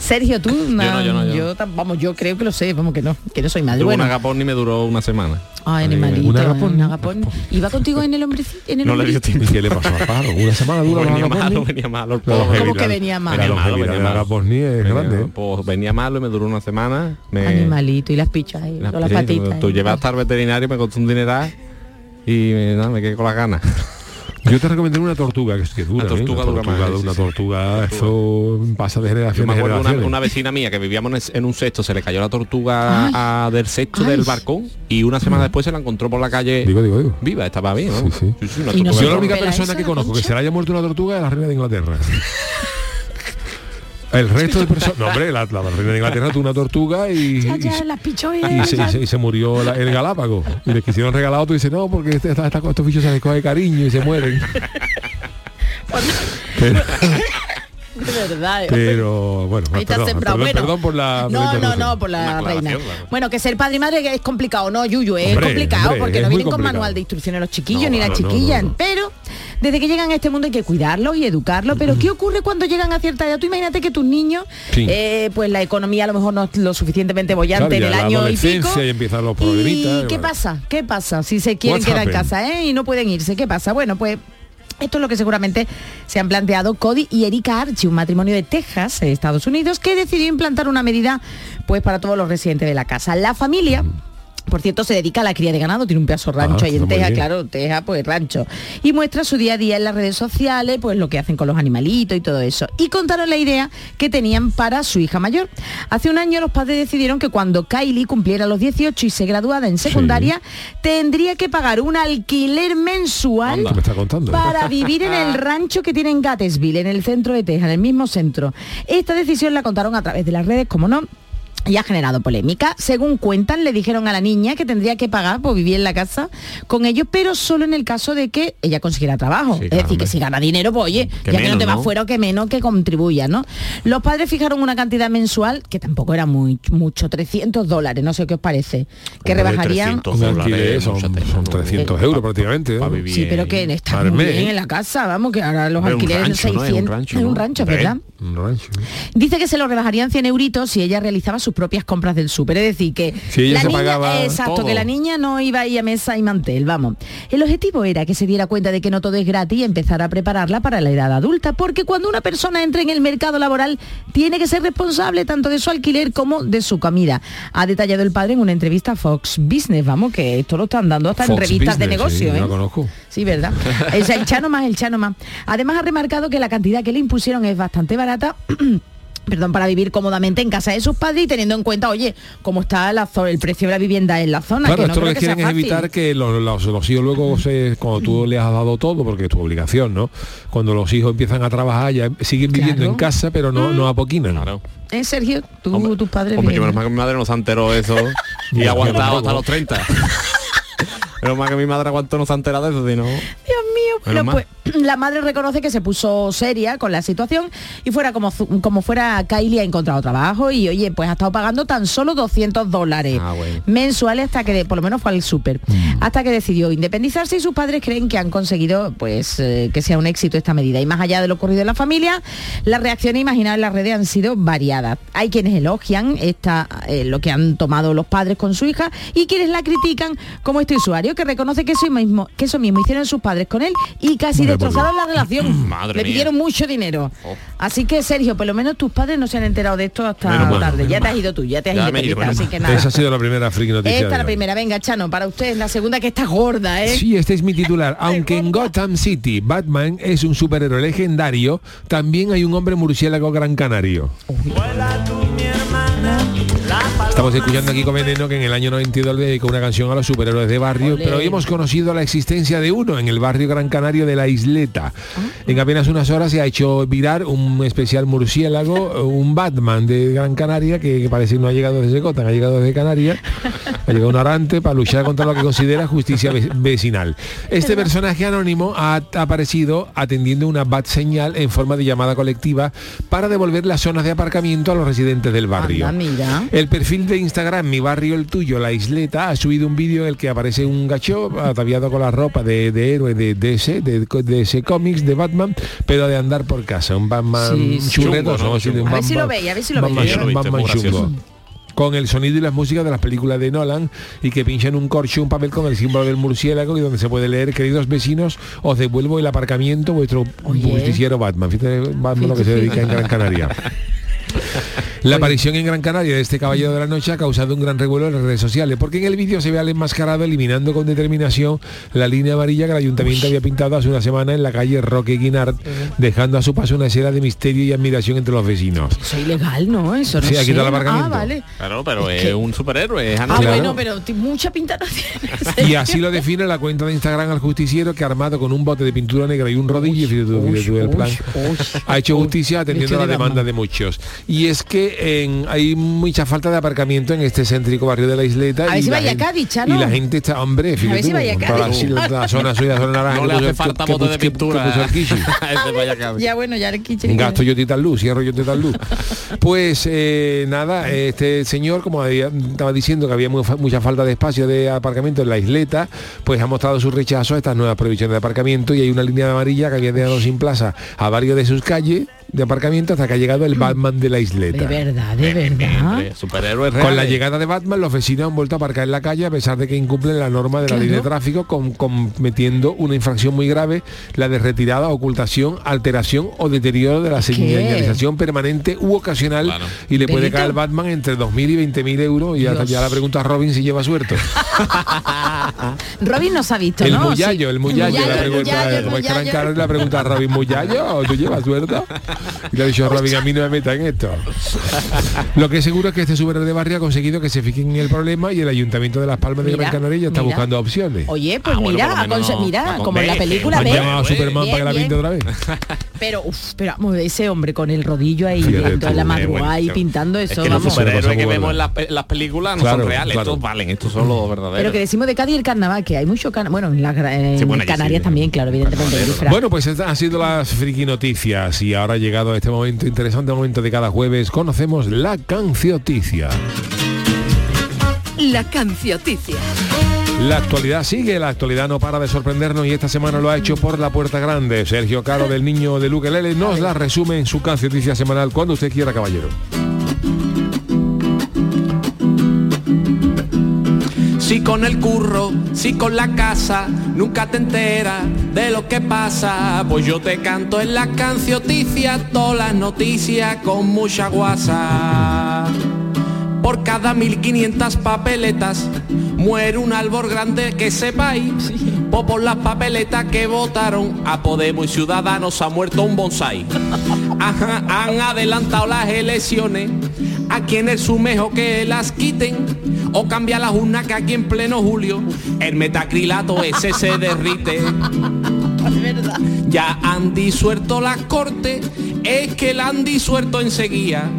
Sergio, tú, no, yo no, yo no. tam- vamos, yo creo que lo sé, vamos que no, que no soy madre. Tuve un Bueno, agapón y me duró una semana. Ay, Ahí, animalito, un un agapón. agapón. ¿Iba contigo en el hombrecito? En el No le dio tiempo. ¿Y qué le pasó a Paro? Una semana dura venía la malo, venía malo. ¿Cómo que venía malo? Venía malo, venía malo. Es Venía- grande. ¿eh? pues, venía malo y me duró una semana. Me, Animalito y las pichas ahí, las patitas. Tú ahí. llevas hasta el veterinario, me costó un dineral y me, nada, me quedé con las ganas. Yo te recomendé una tortuga que es que dura. Una ¿eh? tortuga una dura tortuga, más, sí, una sí. tortuga, eso pasa de Yo generación me en acuerdo una, generación. una vecina mía que vivíamos en un cesto, se le cayó la tortuga a- del Ay. del balcón y una semana después se la encontró por la calle Digo, digo, digo. viva, estaba bien, ¿no? Sí, sí. una no tortuga se Yo la única persona que conozco que se le haya muerto una tortuga es la reina de Inglaterra. *laughs* El resto de personas... *laughs* No, hombre, la, la reina de Inglaterra tuvo una tortuga y... Ya, y ya, se- las pichó y, y se, y se- y se murió la- el Galápago. Y le quisieron regalado tú dices no porque este, esta- esta- estos bichos se les coge cariño y se mueren *laughs* pero, *laughs* De verdad. pero, bueno Ahí perdón, Bueno, perdón por la no no no por la reina. claro. bueno que ser padre y madre es complicado no Yuyu es Hombre, complicado hombre, porque es no vienen con manual de instrucciones los chiquillos No, ni las no, chiquillas. no, no. pero desde que llegan a este mundo hay que cuidarlos y educarlos. Pero qué ocurre cuando llegan a cierta edad tú imagínate que tus niños Sí. eh, pues la economía a lo mejor no es lo suficientemente bollante Claro, en el la año y pico. y empiezan los problemitas, y qué bueno. pasa qué pasa si se quieren What's quedar en casa ¿eh? y no pueden irse qué pasa bueno pues esto es lo que seguramente se han planteado Cody y Erika Archie, un matrimonio de Texas, eh, Estados Unidos, que decidió implantar una medida pues para todos los residentes de la casa. La familia por cierto, se dedica a la cría de ganado, tiene un pedazo rancho Ah, ahí en bien. claro, Texas, pues rancho. Y muestra su día a día en las redes sociales, pues lo que hacen con los animalitos y todo eso. Y contaron la idea que tenían para su hija mayor. Hace un año los padres decidieron que cuando Kylie cumpliera los 18 y se graduara en secundaria, tendría que pagar un alquiler mensual Anda. ¿Qué me está contando? para vivir en el *laughs* rancho que tiene en Gattesville, en el centro de Texas, en el mismo centro. Esta decisión la contaron a través de las redes, como no. Y ha generado polémica. Según cuentan, le dijeron a la niña que tendría que pagar por vivir en la casa con ellos, pero solo en el caso de que ella consiguiera trabajo. Sí, es claro, decir, que si gana dinero, pues oye, Que ya que no te va ¿no? fuera o que menos que contribuya, ¿no? Los padres fijaron una cantidad mensual que tampoco era muy mucho, 300 dólares, no sé qué os parece, que Hombre, rebajarían... 300 un dólares, alquiler son, son ¿no? 300 euros prácticamente. Pa' vivir. Sí, pero que está muy mes. bien en la casa, vamos, que ahora los alquileres rancho, son ¿no? Es un 600. rancho, es un ¿no? rancho, Hombre. ¿verdad? Un rancho. Dice que se lo rebajarían 100 euritos si ella realizaba sus propias compras del súper. Es decir, que la niña, pagaba exacto, todo. que la niña no iba a ir a mesa y mantel, vamos. El objetivo era que se diera cuenta de que no todo es gratis y empezar a prepararla para la edad adulta, porque cuando una persona entra en el mercado laboral tiene que ser responsable tanto de su alquiler como de su comida. Ha detallado el padre en una entrevista a Fox Business, vamos, que esto lo están dando hasta en revistas de negocio. sí, ¿eh? conozco. Sí, ¿verdad? El chano más, el chano más. Además ha remarcado que la cantidad que le impusieron es bastante barata. *clears throat* Perdón, para vivir cómodamente en casa de sus padres y teniendo en cuenta, oye, cómo está la el precio de la vivienda en la zona. Claro, que no esto lo que que quieren es evitar que los, los- los hijos luego, se, cuando tú les has dado todo, porque es tu obligación, ¿no? Cuando los hijos empiezan a trabajar, ya siguen viviendo Claro. en casa, pero no, no apoquinan. Claro. ¿Eh, Sergio? Tú, Hombre, tus padres Hombre, que menos mal que mi madre no se enteró eso *laughs* y ha aguantado hasta los 30. *laughs* menos mal que mi madre aguantó no se ha enterado de eso, si no... Dios mío, bueno, Menos pues *clears throat* la madre reconoce que se puso seria con la situación y fuera como, como fuera Kylie ha encontrado trabajo y oye, pues ha estado pagando tan solo 200 dólares Ah, bueno. mensuales hasta que, por lo menos fue al súper, hasta que decidió independizarse y sus padres creen que han conseguido pues eh, que sea un éxito esta medida. Y más allá de lo ocurrido en la familia, las reacciones imaginadas en las redes han sido variadas. Hay quienes elogian esta, eh, lo que han tomado los padres con su hija y quienes la critican como este usuario que reconoce que eso mismo, que eso mismo hicieron sus padres con él y casi por destrozaron la relación. *clears throat* Madre Le mía. pidieron mucho dinero. Oh. Así que, Sergio, por lo menos tus padres no se han enterado de esto hasta Menos mal, tarde. Ya te has ido tú, ya te has Ya ido, ido, así que nada. Esa ha sido la primera friki noticia. Esta la primera, venga, Chano, para usted la segunda que está gorda, ¿eh? Sí, este es mi titular. *laughs* Aunque en Gotham City Batman es un superhéroe legendario, también hay un hombre murciélago gran canario. Estamos escuchando aquí con Veneno que en el año 92 le dedicó una canción a los superhéroes de barrio, Olé. pero hoy hemos conocido la existencia de uno en el barrio Gran Canario de la Isleta. En apenas unas horas se ha hecho virar un especial murciélago, *laughs* un Batman de Gran Canaria que, que parece que no ha llegado desde Gotham, ha llegado desde Canarias, ha llegado un arante para luchar contra lo que considera justicia ve- vecinal. Este personaje anónimo ha aparecido atendiendo una bat señal en forma de llamada colectiva para devolver las zonas de aparcamiento a los residentes del barrio. Anda, mira. El perfil de Instagram, mi barrio el tuyo, la isleta, ha subido un vídeo en el que aparece un gacho ataviado con la ropa de, de héroe de DC, de, de ese cómics de Batman, pero de andar por casa. Un Batman Sí, sí. churreto, Chungo, ¿no? Así de un A ver si Batman- lo veis, a ver si lo Batman- veis. Batman chungo con el sonido y las músicas de las películas de Nolan y que pinchan un corcho un papel con el símbolo del murciélago y donde se puede leer queridos vecinos os devuelvo el aparcamiento vuestro justiciero Batman fíjate Batman lo que se dedica en Gran Canaria *laughs* la aparición en Gran Canaria de este caballero de la noche ha causado un gran revuelo en las redes sociales, porque en el vídeo se ve al enmascarado eliminando con determinación la línea amarilla que el ayuntamiento había pintado hace una semana en la calle Roque Guinart, dejando a su paso una escena de misterio y admiración entre los vecinos. Eso es ilegal, ¿no? Eso no Sí, aquí está el Ah, aparcamiento. vale. Claro, pero Es es, que- un superhéroe, es Ah. Claro. bueno, pero mucha pinta no tiene. Y así lo define la cuenta de Instagram al justiciero que armado con un bote de pintura negra y un rodillo, fíjate tú el plan, ha hecho justicia atendiendo la de demanda de muchos. Y es que en- hay mucha falta de aparcamiento en este céntrico barrio de la isleta. A ver y si la vaya a gente- Cádiz, Chano. Y la gente está, hombre, fíjate si tú, vaya a toda la, Cádiz. la- la zona suya, zona *laughs* naranja. No le hace falta que- bote de pintura. *laughs* vaya. Ya bueno, ya el quiche. Un gasto yo tal luz, cierro yo tal luz. *laughs* Pues eh, nada, este señor, como había- estaba diciendo que había mucha falta de espacio de aparcamiento en la isleta, pues ha mostrado su rechazo a estas nuevas prohibiciones de aparcamiento y hay una línea amarilla que había dejado sin plaza a varios de sus calles de aparcamiento hasta que ha llegado el Batman de la De isleta. verdad, de verdad. Superhéroes Con la llegada de Batman, los vecinos han vuelto a aparcar en la calle a pesar de que incumplen la norma de la ley de tráfico, con- cometiendo una infracción muy grave, la de retirada, ocultación, alteración o deterioro de la señalización permanente u ocasional Claro. y le puede Delito. caer al Batman entre 2.000 y 20.000 euros y ya, ya la pregunta a Robin si lleva suerte. *laughs* Robin nos ha visto, el ¿no? el muyallo, la el pregunta, la pregunta a Robin, ¿muyallo o tú llevas suerte? Y le ha dicho Robin, a mí no me meta en esto. Lo que es seguro es que este superhéroe de barrio ha conseguido que se fijen en el problema y el Ayuntamiento de Las Palmas de Gran Canaria ya está mira. buscando opciones. Oye, pues Ah, bueno, mira, menos mira, como en la convence. película, Han ¿ves? llamado a Bien, Superman para que la bien. pinte otra vez. Pero, uf, pero vamos, ese hombre con el rodillo ahí, en toda la eh, madrugada y que- pintando Es eso, que los vamos. super- superhéroes que vemos en, las las películas no Claro, son reales, claro. estos valen, estos son los verdaderos. Pero que decimos de Cádiz el carnaval, que hay mucho carnaval, bueno, en, la- en Sí, bueno, allí Canarias sí, también, claro, evidentemente. Bueno, pues estas han sido las friki noticias y ahora ha llegado este momento interesante, momento de cada jueves, conocemos la cancioticia. La cancioticia. La actualidad sigue, la actualidad no para de sorprendernos y esta semana lo ha hecho por la puerta grande. Sergio Caro del Niño de Luque Lele nos la resume en su cancioticia semanal cuando usted quiera, caballero. Con el curro, si con la casa, nunca te enteras de lo que pasa. Pues yo te canto en las cancioticias, todas las noticias con mucha guasa. Por cada 1500 papeletas muere un árbol grande que sepáis. O por las papeletas que votaron a Podemos y Ciudadanos ha muerto un bonsai. *laughs* Ajá, han adelantado las elecciones. A quien es su mejor que las quiten. O cambia la urna que aquí en pleno julio el metacrilato ese se derrite. *laughs* Ya han disuelto las cortes, es que la han disuelto enseguida.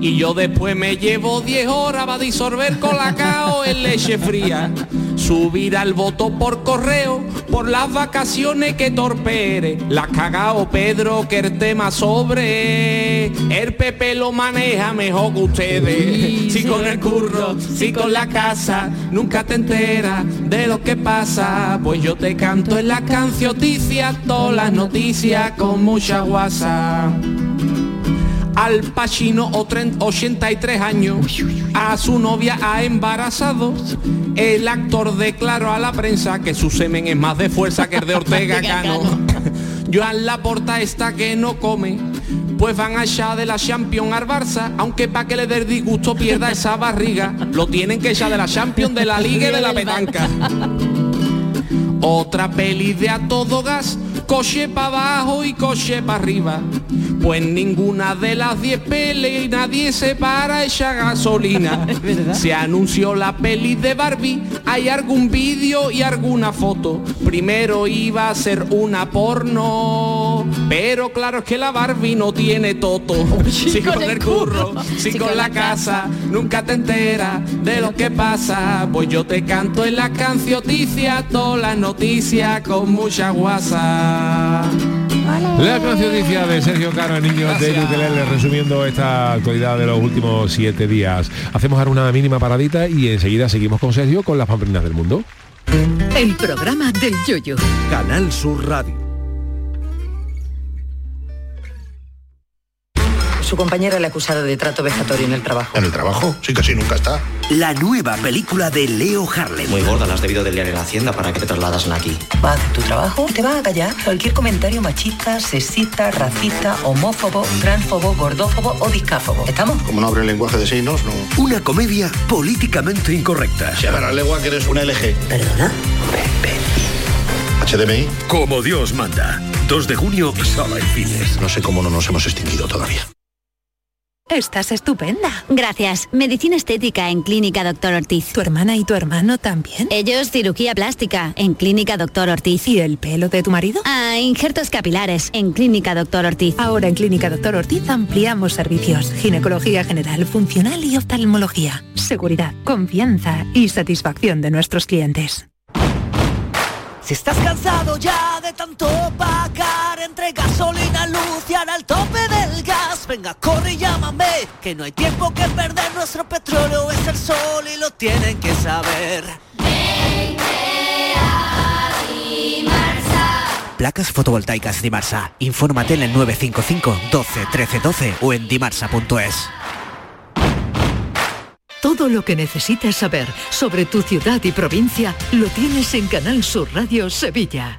Y yo después me llevo 10 horas para disolver colacao en leche fría. Subir al voto por correo, por las vacaciones que torpere. La cagao Pedro que el tema sobre. El PP lo maneja mejor que ustedes. Si con el curro, si con la casa, nunca te enteras de lo que pasa. Pues yo te canto en la cancioticia, todas las noticias con mucha guasa. Al Pacino, o tren- 83 años, a su novia ha embarazado. El actor declaró a la prensa que su semen es más de fuerza que el de Ortega *laughs* Cano. *laughs* Joan Laporta está que no come, pues van allá de la Champions al Barça, aunque pa' que le dé el disgusto pierda esa barriga, lo tienen que echar de la Champions, de la Liga y de la *laughs* petanca. Otra peli de a todo gas, coche para abajo y coche para arriba. Pues ninguna de las 10 pelis nadie se para esa gasolina. *laughs* Se anunció la peli de Barbie, hay algún vídeo y alguna foto. Primero iba a ser una porno, pero claro es que la Barbie no tiene toto. *laughs* Si con el curro, si con la casa, nunca te enteras de lo que pasa. Pues yo te canto en la cancioticias, todas las noticias con mucha guasa. La noticia de Sergio Caro, el niño de Ukelele, resumiendo esta actualidad de los últimos siete días. Hacemos ahora una mínima paradita y enseguida seguimos con Sergio con las pamplinas del mundo. El programa del yoyo. Canal Sur Radio. Su compañera le ha acusado de trato vejatorio en el trabajo. ¿En el trabajo? Sí, casi nunca está. La nueva película de Leo Harlem. Muy gorda, la has debido de liar en la hacienda para que te trasladas aquí. Va a hacer tu trabajo y te va a callar cualquier comentario machista, sexista, racista, homófobo, transfobo, gordófobo o discáfobo. ¿Estamos? Como no abre el lenguaje de signos, no. Una comedia políticamente incorrecta. Se la lengua que eres un LG. ¿Perdona? HDMI. Como Dios manda. 2 de junio, sala en cines. No sé cómo no nos hemos extinguido todavía. Estás estupenda. Gracias. Medicina estética en Clínica Doctor Ortiz. ¿Tu hermana y tu hermano también? Ellos cirugía plástica en Clínica Doctor Ortiz. ¿Y el pelo de tu marido? Ah, injertos capilares en Clínica Doctor Ortiz. Ahora en Clínica Doctor Ortiz ampliamos servicios. Ginecología general, funcional y oftalmología. Seguridad, confianza y satisfacción de nuestros clientes. Si estás cansado ya de tanto pagar entre gasolina, luz y ahora venga, corre y llámame, que no hay tiempo que perder, nuestro petróleo es el sol y lo tienen que saber. Placas fotovoltaicas Dimarsa. Infórmate en el 955 12 13 12 o en dimarsa.es. Todo lo que necesitas saber sobre tu ciudad y provincia lo tienes en Canal Sur Radio Sevilla.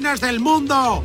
Pamplinas del mundo.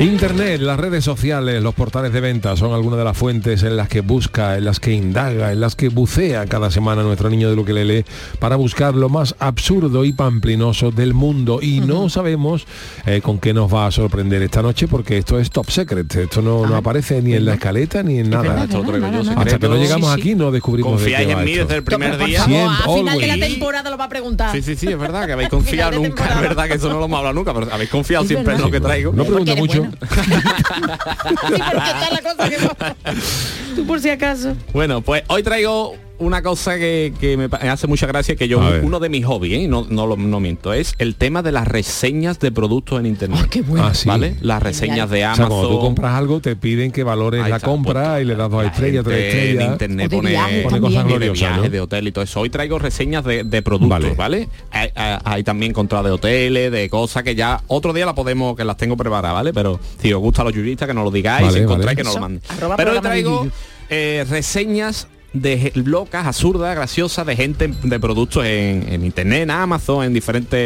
Internet, las redes sociales, los portales de venta son algunas de las fuentes en las que busca, en las que indaga, en las que bucea cada semana nuestro niño de lo que le lee para buscar lo más absurdo y pamplinoso del mundo. Y no sabemos eh, con qué nos va a sorprender esta noche porque esto es top secret. Esto no, no aparece ni en la escaleta ni en nada. Hasta que no llegamos Sí, sí. aquí no descubrimos de Confiáis qué va en mí desde el primer día. favor, Siempre, a final de la temporada lo va a preguntar. Sí, sí, sí, es verdad que habéis confiado de nunca, *laughs* es verdad que eso no lo hemos hablado nunca, pero habéis confiado siempre en lo que traigo. No pregunta mucho. *laughs* Tú por si acaso. Bueno, pues hoy traigo una cosa que, que me hace mucha gracia, que yo, uno de mis hobbies, ¿eh? no, no, lo- no miento, es el tema de las reseñas de productos en internet. Ah, sí. ¿Vale? Las reseñas de O sea, Amazon. cuando tú compras algo te piden que valores la está, compra y le das dos estrellas, tres estrellas. internet O de pone, viajes pone cosas y de gloriosas, viajes, ¿no? de hotel y todo eso. Hoy traigo reseñas de, de productos, ¿vale? Hay, hay- hay también contra de hoteles, de cosas que ya otro día la podemos, que las tengo preparadas, ¿vale? Pero si os gustan los yuristas, que nos lo digáis, Vale, si encontráis vale. que nos lo manden. Pero hoy traigo eh, reseñas de locas, absurdas, graciosas de gente de productos en, en internet, en Amazon, en diferentes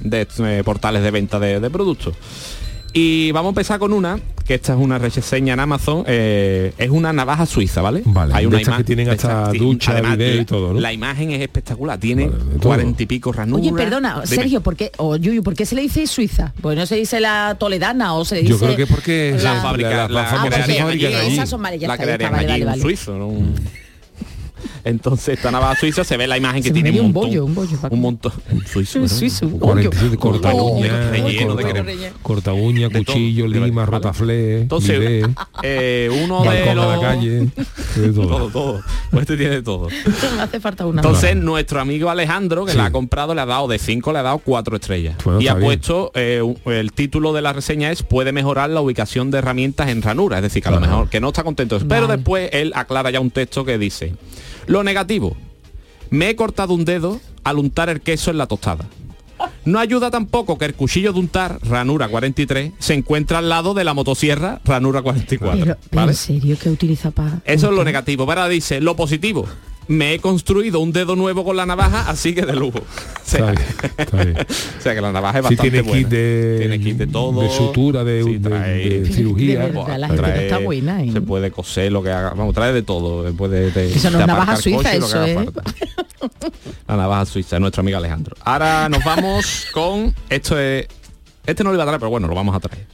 de, eh, portales de venta de, de productos. Y vamos a empezar con una, que esta es una reseña en Amazon, eh, es una navaja suiza, ¿vale? Vale, Hay una estas que tienen hasta ducha, además, bidet y la- todo, ¿no? La imagen es espectacular, tiene cuarenta y pico ranuras. Oye, perdona, Dime. Sergio, ¿por qué, o Yuyu, ¿por qué se le dice Suiza? Pues no se dice la toledana o se le dice... Yo creo que es porque La fábrica- la- famosas Ah, allí. esas son vale, ya la está, está, crearían vale, allí vale, un vale. suizo, ¿no? Entonces esta navaja suiza se ve la imagen que Se tiene un montón, bollo, un bollo. Un montón, un suizo, Un ¿no? suizo, un 47 corta Oh, uña, relleno de corta, uña, cuchillo, lima, Vale. rotaflé, Entonces, *laughs* eh, uno de los... la calle, *laughs* de todo. todo, todo. Pues este tiene de todo. *laughs* Hace falta una. Entonces nuestro amigo Alejandro, que Sí. la ha comprado, le ha dado de 5, le ha dado 4 estrellas. Bueno, y ha bien. puesto, eh, el título de la reseña es puede mejorar la ubicación de herramientas en ranura. Es decir, que a lo mejor que no está contento. Pero Vale. después él aclara ya un texto que dice, lo negativo, me he cortado un dedo al untar el queso en la tostada. No ayuda tampoco que el cuchillo de untar, ranura 43, se encuentra al lado de la motosierra, ranura 44. Pero, pero ¿vale? en serio que utiliza para. Eso es lo negativo. Ahora dice, lo positivo. Me he construido un dedo nuevo con la navaja, así que de lujo. O *laughs* sea, Está bien, está bien. *laughs* o sea, que la navaja es Sí, bastante tiene buena. kit de, Tiene kit de todo. de sutura, de, Sí, de- trae- de cirugía. De verdad, la gente está buena, ¿eh? Se puede coser lo que haga. Vamos, trae de todo. Después de, de- Eso no es navaja suiza, coche, eso es. *laughs* La navaja suiza, nuestro amigo Alejandro. Ahora nos vamos con. Esto es. Este no lo iba a traer, pero bueno, lo vamos a traer.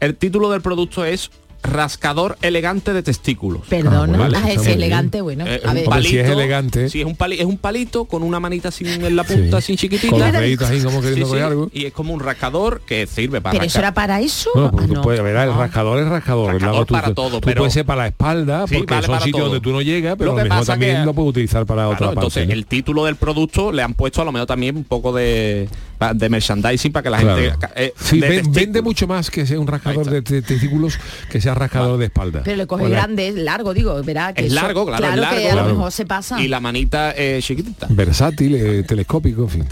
El título del producto es Rascador elegante de testículos. Perdona, bueno, ah, está es elegante, bueno. Eh, a ver, Hombre, si es elegante. Sí, es un, pali- es un palito con una manita sin en la punta, Sí. sin chiquitita. Con los deditos ahí como queriendo Sí, coger sí, algo. Y es como un rascador que sirve para pero eso era para eso. Bueno, pues Ah, no. puedes, verás, el rascador es rascador. Rascador tú, para tú- todo, tú pero- puedes ser para la espalda, Sí, porque vale son sitios todo. donde tú no llegas, pero Lo a lo que mejor pasa también que- lo puedes utilizar para Claro, otra entonces el título del producto le han puesto a lo mejor también un poco de, de merchandising para que la Claro. gente eh, Sí, de ven- testículos. vende mucho más que sea un rascador de, testículos que sea rascador de espalda. Pero le coge Hola. grande, es largo, digo, verá que Es eso- largo, claro, es que a lo Claro. mejor se pasa. y la manita eh, chiquitita. Versátil, eh, telescópico, en fin.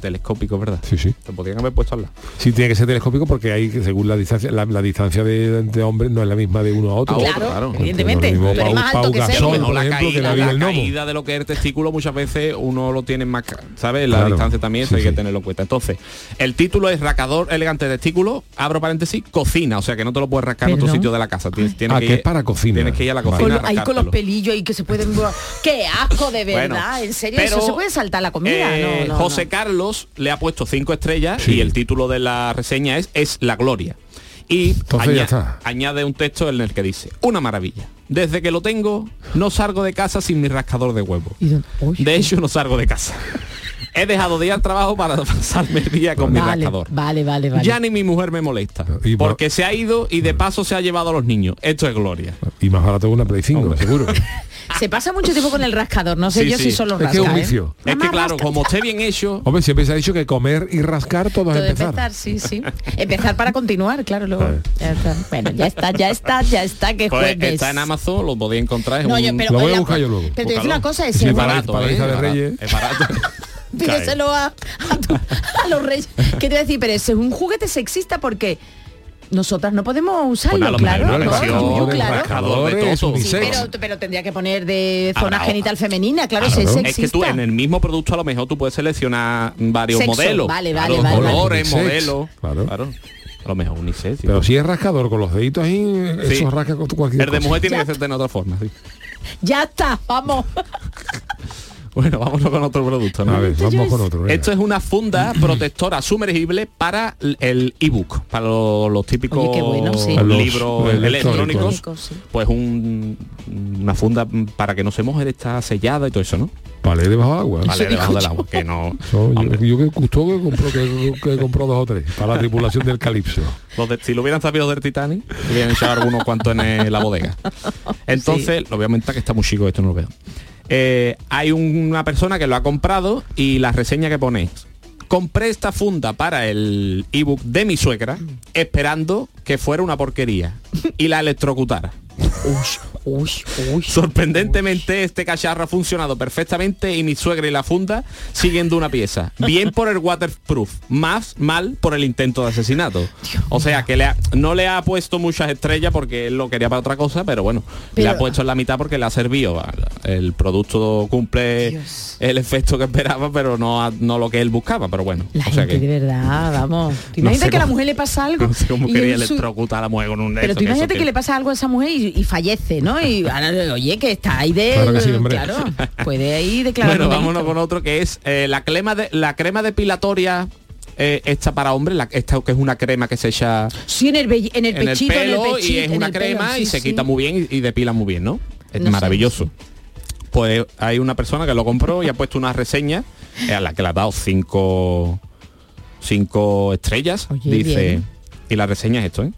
Telescópico, ¿verdad? Sí, sí. Te podrían haber puesto al lado. Sí, tiene que ser telescópico porque hay que según la distancia, la, la distancia de, de hombres no es la misma de uno a otro. A otro, Claro, claro. evidentemente. Lo Pau- más alto que Gasol, por la ejemplo, caída, la caída de lo que es el testículo muchas veces uno lo tiene más ¿sabes? La Claro. distancia también, eso Sí, hay que tenerlo en cuenta. Entonces, el título es Racador elegante de testículo, abro paréntesis, cocina, o sea que no te lo puedes rascar en otro sitio de la casa. Tienes, tienes Ah, que que ir- es para cocina. Tienes que ir a la cocina. Ahí con los pelillos ahí que se pueden qué asco de Bueno, verdad en serio pero, eso se puede saltar la comida Eh, no, no, José no. Carlos le ha puesto cinco estrellas Sí. y el título de la reseña es Es la gloria. Y está. añade un texto en el que dice, una maravilla. Desde que lo tengo, no salgo de casa sin mi rascador de huevo. Y De hecho, no salgo de casa. *laughs* He dejado de ir al trabajo para pasarme el día con mi rascador. vale vale vale Ya ni mi mujer me molesta. Y Porque se ha ido y de paso se ha llevado a los niños. Esto es gloria. Y más barato que una Play 5, Hombre. seguro. *laughs* se pasa mucho tiempo con el rascador no sé Sí, yo sí. si solo Es que es un rasca, ¿eh? vicio. Es que claro, rasca. como esté bien hecho, Hombre, siempre se ha dicho que comer y rascar todo es Todo de empezar. empezar, sí, sí. Empezar para continuar, claro, luego. Vale. Ya está. Bueno, ya está, ya está, ya está, que pues, jueves. está en Amazon, lo podéis encontrar. es No, un- yo, pero, Lo voy a buscar yo luego. Pero te Búscalo. una cosa, es barato, ¿eh? de Es barato, Reyes. Es barato. *laughs* pídeselo a, a, tu- a los reyes. ¿Qué te voy a decir? Pero ese es un juguete sexista porque nosotras no podemos usarlo, Bueno, lo claro. mejor ¿no? claro. de todo. Sí, pero, pero tendría que poner de zona Habrá- genital femenina, claro, Claro. si es Es sexista. Es que tú en el mismo producto a lo mejor tú puedes seleccionar varios Sexo, modelos. vale, vale, Claro, vale, vale. colores, Unisex, modelos. claro. A lo mejor unisex. Pero si es rascador con los deditos ahí, Sí. eso rasca con cualquier el de cosa. mujer tiene Ya. que ser de otra forma. sí. Ya está, vamos. *laughs* Bueno, vámonos con otro producto. ¿no? A ver, vamos con otro. venga. Esto es una funda *clears throat* protectora sumergible para el ebook, para los, los típicos Oye, qué bueno, sí. Los libros electrónicos. sí. Pues un, una funda para que no se moje, está sellada y todo eso, ¿no? Vale, debajo de agua. Vale, debajo del agua, que no... *laughs* So, yo, que gustó que compró, que, que compró dos o tres para la tripulación del Calipso. los de- si lo hubieran sabido del Titanic, hubieran echado algunos cuantos en la bodega. *laughs* Entonces, lo voy a aumentar que está muy chico, esto no lo veo. Eh, hay una persona que lo ha comprado y la reseña que pone es, compré esta funda para el ebook de mi suegra esperando que fuera una porquería y la electrocutara. Uy, uy. Sorprendentemente este cacharro ha funcionado perfectamente y mi suegra y la funda siguiendo una pieza. Bien por el waterproof, más mal por el intento de asesinato. O sea que le ha- no le ha puesto muchas estrellas porque él lo quería para otra cosa, pero bueno, le ha puesto en la mitad porque le ha servido. El producto cumple Dios. el efecto que esperaba, pero no, no lo que él buscaba, pero bueno. La o sea gente que de verdad, vamos. ¿Te *laughs* No imaginas sé que a la mujer le pasa algo? *laughs* no sé cómo y quería en su- electrocutar a la mujer con un Pero eso, tú imagínate que le pasa algo a esa mujer y, y fallece, ¿no? Y *laughs* ahora, oye, que está ahí de... Claro que sí, hombre. claro, puede ahí *laughs* declarar Bueno, vámonos con otro que es eh, la crema de la crema depilatoria eh, hecha para hombres, la, esta que es una crema que se echa Sí, en el, en el en el pechito, en el pelo pechito. y es una pelo, crema y se sí. quita muy bien y, y depila muy bien, ¿no? Es No sé, maravilloso. pues hay una persona que lo compró y ha puesto una reseña eh, a la que le ha dado cinco, cinco estrellas. dice, bien. y la reseña es esto, ¿eh?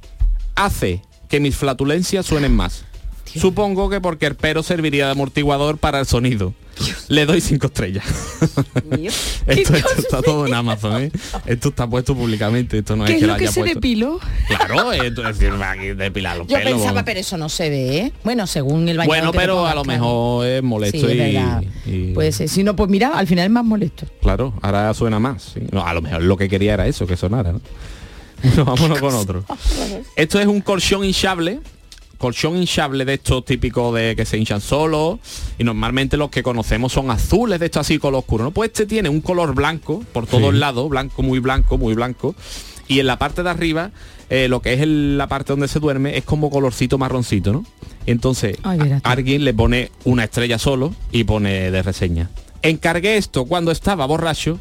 Hace que mis flatulencias suenen más. Supongo que porque el pero serviría de amortiguador para el sonido. Le doy cinco estrellas. *laughs* esto, esto está todo en Amazon, ¿eh? Esto está puesto públicamente. Esto no ¿Qué es es que lo lo que se puesto. depiló? Claro, esto es decir, depilar los Yo pelos. pensaba, pero eso no se ve, ¿eh? Bueno, según el bañador Bueno, pero a lo claro. mejor es molesto Sí, y, Pues eh, si no, pues mira, al final es más molesto. Claro, ahora suena más. sí. No, a lo mejor lo que quería era eso, que sonara. ¿no? *laughs* Vámonos con otro. *laughs* Esto es un colchón hinchable. Colchón hinchable de estos típicos de que se hinchan solos. Y normalmente los que conocemos son azules de estos así color oscuro. ¿no? Pues este tiene un color blanco por todos Sí. lados, blanco, muy blanco, muy blanco. Y en la parte de arriba, eh, lo que es el- la parte donde se duerme, es como colorcito marroncito, ¿no? Entonces Ay, alguien le pone una estrella solo y pone de reseña. Encargué esto cuando estaba borracho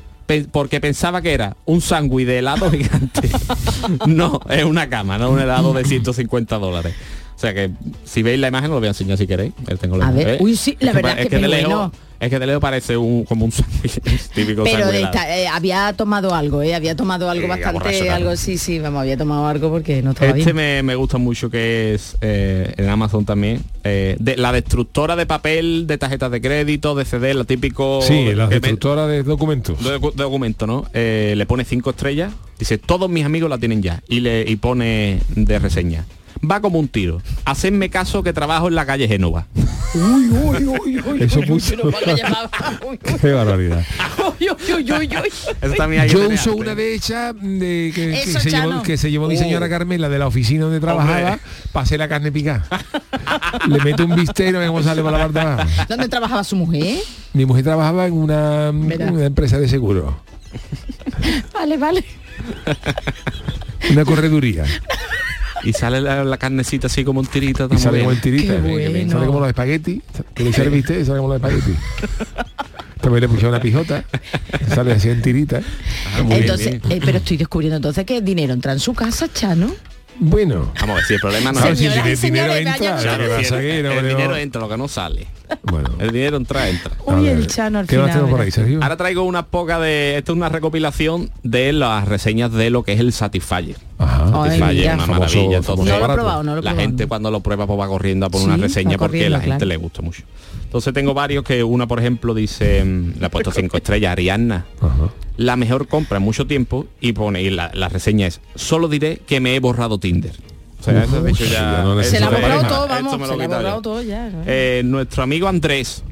porque pensaba que era un sándwich de helado gigante. *laughs* *laughs* no, es una cama, no un helado de 150 dólares. O sea que si veis la imagen os lo voy a enseñar si queréis. Tengo la A ver, uy, sí, la verdad es que de bueno. es que de lejos parece un como un sándwich *laughs* típico Pero esta- eh, había tomado algo, ¿eh? Había tomado algo bastante, algo, sí, sí, vamos, había tomado algo porque no estaba Este bien. me, me gusta mucho que es eh, en Amazon también. eh, de, la destructora de papel, de tarjetas de crédito, de CD, la típico Sí, la me- destructora de documentos. de, de documento, ¿no? Eh, le pone cinco estrellas, dice, todos mis amigos la tienen ya. Y le y pone de reseña. Va como un tiro. Hacedme caso que trabajo en la calle Génova. Uy, uy, uy, uy, Eso puso. Qué barbaridad. uy, uy, uy, uy, uy. Eso también hay que Yo uso una de hechas de que, que Eso, se llevó, Chano. que se llevó mi señora Carmela de la oficina donde trabajaba Hombre. para hacer la carne picada. Le meto un bistec y cómo sale por la parte de abajo. ¿Dónde trabajaba su mujer? Mi mujer trabajaba en una, una empresa de seguro, Vale, vale. una correduría. Y sale la, la carnecita así como un tirito. Y sale como en tirita. Qué bueno. Sale como los espaguetis. Que le el bistec y sale como los espaguetis. También le puse una pijota. Sale así en tirita. Ah, bien, Entonces, bien. eh, pero estoy descubriendo entonces que el dinero entra en su casa, Chano. Bueno. Vamos a ver si el problema no es si el dinero, entra, que Claro, pasa que el, no- el no- dinero entra, lo que no sale. Bueno. El dinero entra, entra. Uy, el Chano al ¿Qué más final, tenemos por ahí, verás. Sergio? Ahora traigo una poca de... Esto es una recopilación de las reseñas de lo que es el Satisfyer. Ajá. Satisfyer, una Famoso- maravilla. famoso entonces, No lo he probado, no lo he la probado. gente cuando lo prueba pues va corriendo a poner Sí, una reseña porque la gente claro. le gusta mucho. Entonces tengo varios que una, por ejemplo, dice, mm, le ha puesto cinco *laughs* estrellas, Arianna. Ajá. La mejor compra en mucho tiempo y pone, y la, la reseña es, solo diré que me he borrado Tinder. O sea, eso de hecho Uf, ya... ya no eso Se la ha borrado todo, vamos. Se la ha borrado todo ya. ¿no? Eh, nuestro amigo Andrés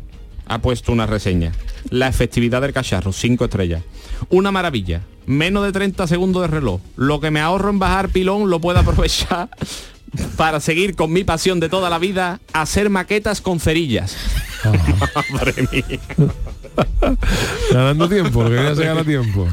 ha puesto una reseña. La efectividad del cacharro, 5 estrellas. Una maravilla. Menos de 30 segundos de reloj. Lo que me ahorro en bajar pilón lo puedo *laughs* aprovechar para seguir con mi pasión de toda la vida, hacer maquetas con cerillas. *laughs* Madre mía. Ganando tiempo, lo que quería se gana tiempo.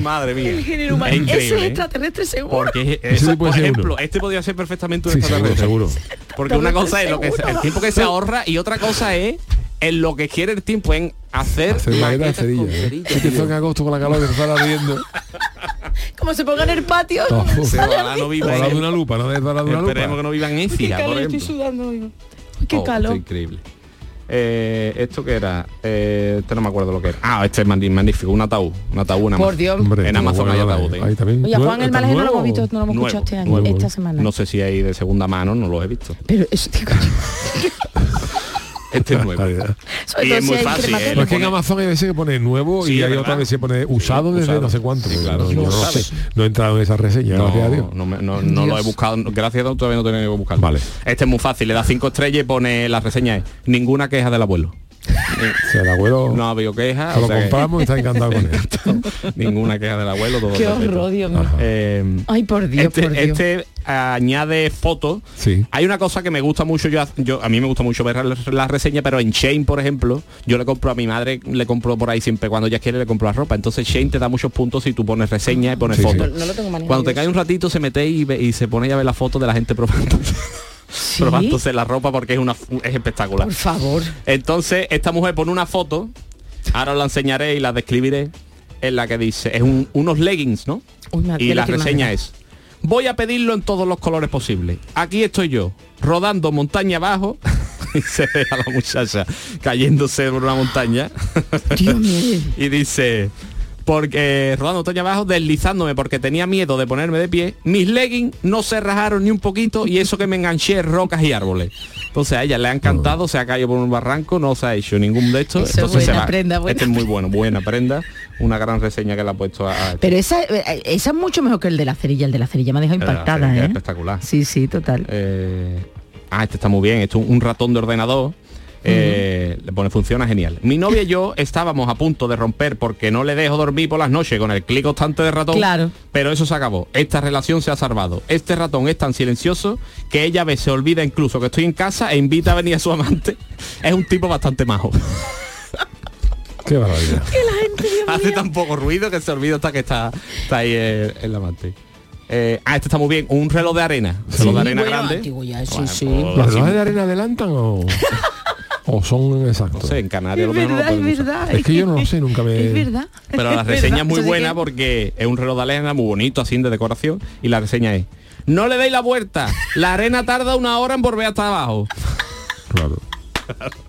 Madre mía. El género humano. Es increíble, Ese es ¿eh? extraterrestre seguro. Porque Ese esa- sí por ser ejemplo, uno. este podría ser perfectamente un Sí, seguro, extraterrestre. seguro. Porque una cosa es lo que se- el tiempo que se ahorra y otra cosa es en lo que quiere el tiempo en hacer, Hacer maquetas de maquetas con ¿eh? cerillas, Es que fue en agosto con la calor que se está ardiendo. *laughs* Como se ponga en el patio. *laughs* Sale ojalá no viva Ojalá en- de una lupa, no de una Esperemos lupa. que no vivan en Qué calor, estoy sudando. Uy, Qué Oh, calor. increíble. Eh, esto que era, eh, este no me acuerdo lo que era. Ah, este es magnífico, un ataúd, un ataúd en Por. Dios. Hombre, En Amazon hay ataúdes. Ahí también. Oye, Juan el ¿está Malaje no lo hemos visto, no lo hemos Nuevo, escuchado este año, nuevo. esta semana. No sé si hay de segunda mano, no los he visto. Pero eso. *laughs* Este es nuevo. Y es muy fácil. ¿eh? No, es que en pone- Amazon hay veces que pone nuevo Sí, y hay verdad. otras veces que pone usado desde Usado. no sé cuánto. Sí, claro, no, no, sé. No he entrado en esa reseña, gracias a Dios. No, no, no, no lo he buscado, gracias a Dios todavía no tengo que buscarlo. Vale. Este es muy fácil, le da cinco estrellas y pone la reseña es ninguna queja del abuelo. *laughs* Sea, el abuelo No ha habido queja. lo que- compramos y está encantado con él. *laughs* ninguna queja del abuelo, todo Qué horror, Dios mío. Eh, Ay, por Dios, este, por Dios. este añade fotos. Sí. Hay una cosa que me gusta mucho, yo, yo a mí me gusta mucho ver la, la reseña, pero en Shane, por ejemplo, yo le compro a mi madre, le compro por ahí siempre, cuando ella quiere le compro la ropa. Entonces Shane te da muchos puntos si tú pones reseña y pones Sí, sí. fotos. No, no lo tengo manejado Cuando te cae un ratito se mete y, ve- y se pone ya a ver la foto de la gente probando, *laughs* ¿Sí? probándose la ropa porque es una es espectacular. Por favor. Entonces, esta mujer pone una foto, ahora os la enseñaré y la describiré, en la que dice, es un- unos leggings, ¿no? Y la reseña es, voy a pedirlo en todos los colores posibles. Aquí estoy yo, rodando montaña abajo, *laughs* y se ve a la muchacha cayéndose por una montaña. Dios mío. *laughs* y dice, porque rodando montaña abajo, deslizándome porque tenía miedo de ponerme de pie, mis leggings no se rajaron ni un poquito y eso que me enganché en rocas y árboles. Entonces a ella le ha encantado, se ha caído por un barranco, no se ha hecho ningún de estos. Eso entonces se va. prenda, buena Este es muy bueno, buena prenda. Una gran reseña que le ha puesto a... a- Pero esa, eh, esa es mucho mejor que el de la cerilla. El de la cerilla me ha dejado la impactada, ¿eh? espectacular. Sí, sí, total. Eh, ah, este está muy bien. Esto es un ratón de ordenador. Eh, Le pone funciona genial. Mi novia y yo estábamos a punto de romper porque no le dejo dormir por las noches con el clic constante de ratón. Claro. Pero eso se acabó. Esta relación se ha salvado. Este ratón es tan silencioso que ella a veces se olvida incluso que estoy en casa e invita a venir a su amante. *laughs* Es un tipo bastante majo. *laughs* Qué barbaridad. Hace tan poco ruido que se olvida hasta que está, está ahí el, el amante. Eh, ah, este está muy bien. Un reloj de arena. Un reloj de arena bueno, grande. ya, sí, Bueno, sí. pues, ¿Los relojes de arena adelantan o, *laughs* o son No exactos? sé, en Canarias Es lo no lo es verdad. Que yo no lo sé, nunca me... Es verdad. Pero la Es reseña es muy buena porque es un reloj de arena muy bonito, así de decoración. Y la reseña es, no le deis la vuelta, la arena tarda una hora en volver hasta abajo. Claro. *laughs*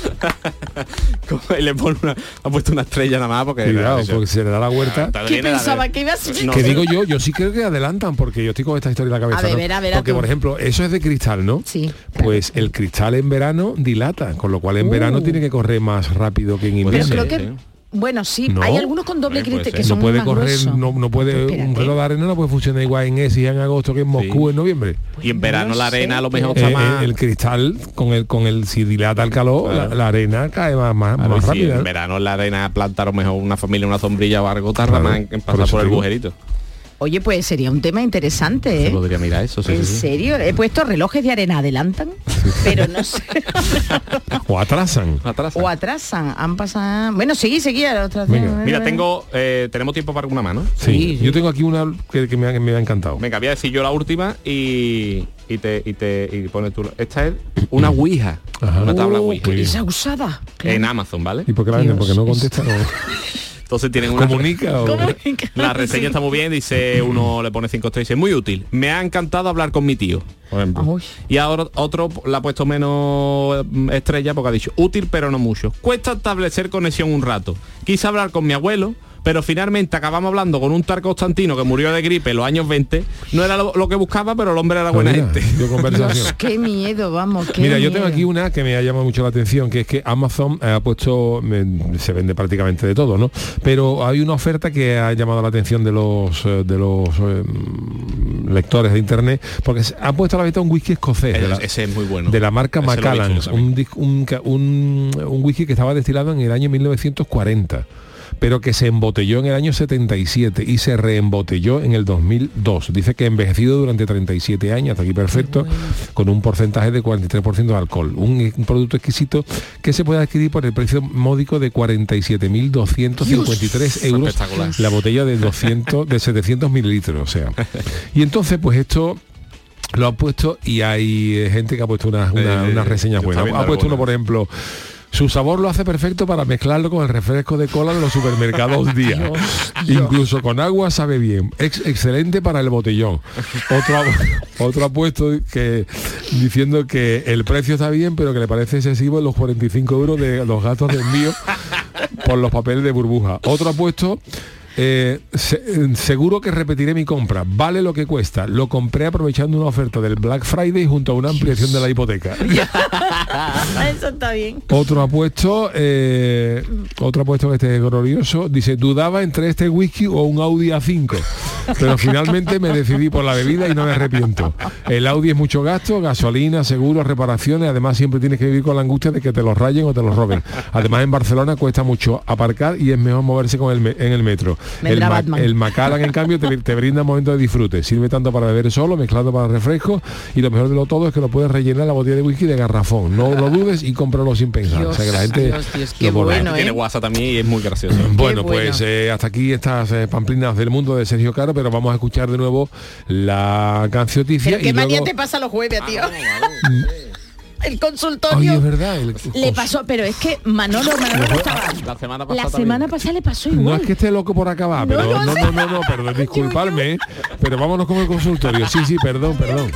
*laughs* le pone una, ha puesto una estrella nada más porque... Cuidado, porque se le da la vuelta. Está ¿Qué la- pensaba que ibas a No que digo yo, yo sí creo que adelantan, porque yo estoy con esta historia en la cabeza. A ver, ¿no? ver, a ver, porque, tú. por ejemplo, eso es de cristal, ¿no? Sí. Pues el cristal en verano dilata, con lo cual en Uh. verano tiene que correr más rápido que en invierno. Pero ser, creo que... Bueno, sí, No. hay algunos con doble ser. que son no puede más correr, gruesos. no, no puede, un reloj de arena no puede funcionar igual en ese en agosto que en Moscú Sí. en noviembre. Y en verano No la arena a lo mejor Eh, está más... eh, el cristal con el con el si dilata el calor, Claro. la, la arena cae más, más, Claro, más si en verano la arena planta a lo mejor una familia, una sombrilla o algo tarda Claro, más en, en por pasar eso por el digo. agujerito. Oye, pues sería un tema interesante, Se ¿eh? podría mirar eso, sí, ¿En sí, sí. serio? He puesto relojes de arena adelantan, *laughs* pero no sé. O atrasan. Atrás. o atrasan, han pasado... Bueno, seguí, seguí a la otra. Venga. Mira, tengo... eh, tenemos tiempo para una mano. Sí. Sí, sí. Yo tengo aquí una que, que me, ha, que me ha encantado. Venga, voy a decir yo la última y, y te y te y pones tú. Esta es una Ouija, Ajá. una tabla Uh, Ouija esa usada. claro. en Amazon, ¿vale? ¿Y por qué la venden? Porque no es- contesta. no. *laughs* Entonces tienen una ¿Comunica o...? La reseña está muy bien, dice uno le pone cinco estrellas, dice muy útil. Me ha encantado hablar con mi tío, por ejemplo. Y ahora otro le ha puesto menos mm, estrella porque ha dicho útil pero no mucho. Cuesta establecer conexión un rato. Quise hablar con mi abuelo, pero finalmente acabamos hablando con un tal Constantino que murió de gripe en los años 20. No era lo, lo que buscaba, pero el hombre era buena Pues Mira, gente. dio conversación. *laughs* Qué miedo, vamos. Qué Mira, yo tengo aquí una que me ha llamado mucho la atención, que es que Amazon eh, ha puesto, me- se vende prácticamente de todo, ¿no? Pero hay una oferta que ha llamado la atención de los eh, de los eh, lectores de internet, porque se ha puesto a la venta un whisky escocés de la, Ese es muy bueno. de la marca Macallan, un whisky que estaba destilado en el año 1940 pero que se embotelló en el año 77 y se reembotelló en el 2002. Dice que envejecido durante 37 años, hasta aquí perfecto, con un porcentaje de 43% de alcohol. Un, un producto exquisito que se puede adquirir por el precio módico de 47.253 euros Espectacular. la botella de 200 de 700 mililitros, o sea. *laughs* Y entonces, pues esto lo ha puesto y hay eh, gente que ha puesto unas una, Eh, reseñas buenas. Ha puesto uno, por ejemplo, su sabor lo hace perfecto para mezclarlo con el refresco de cola de los supermercados *laughs* día. Incluso con agua sabe bien. Ex- excelente para el botellón. Otro, *laughs* otro ha puesto que diciendo que el precio está bien, pero que le parece excesivo los 45 euros de los gastos de envío por los papeles de burbuja. Otro ha puesto eh, se- eh, seguro que repetiré mi compra. Vale lo que cuesta. Lo compré aprovechando una oferta del Black Friday junto a una ampliación de la hipoteca. *laughs* Eso está bien. Otro ha puesto, eh, otro ha puesto que este es glorioso, dice, dudaba entre este whisky o un Audi A5, pero finalmente me decidí por la bebida y no me arrepiento. El Audi es mucho gasto, gasolina, seguros, reparaciones, además siempre tienes que vivir con la angustia de que te los rayen o te los roben. Además en Barcelona cuesta mucho aparcar y es mejor moverse con el en el metro. El, Ma- Batman. el Macallan, en cambio, te, te brinda momentos de disfrute. Sirve tanto para beber solo, mezclado para refrescos y lo mejor de lo todo es que lo puedes rellenar la botella de whisky de garrafón. No lo dudes y cómpralo sin pensar. o sea que la gente Dios, Dios, qué lo pone. bueno, Tiene ¿eh? WhatsApp también y es muy gracioso. Bueno, Qué pues eh, hasta aquí estas eh, pamplinas del mundo de Sergio Caro, pero vamos a escuchar de nuevo la cancioticia Pero qué y manía luego... te pasa los jueves, tío. *laughs* El Oye, consultorio. es verdad. el- le pasó, pero es que Manolo, Manolo estaba. La semana La pasada semana pasada le pasó No igual. es que esté loco por acabar, No, pero no no, sé. no, no, no, perdón, disculparme, ¿eh? pero vámonos con el consultorio. Sí, sí, perdón, perdón.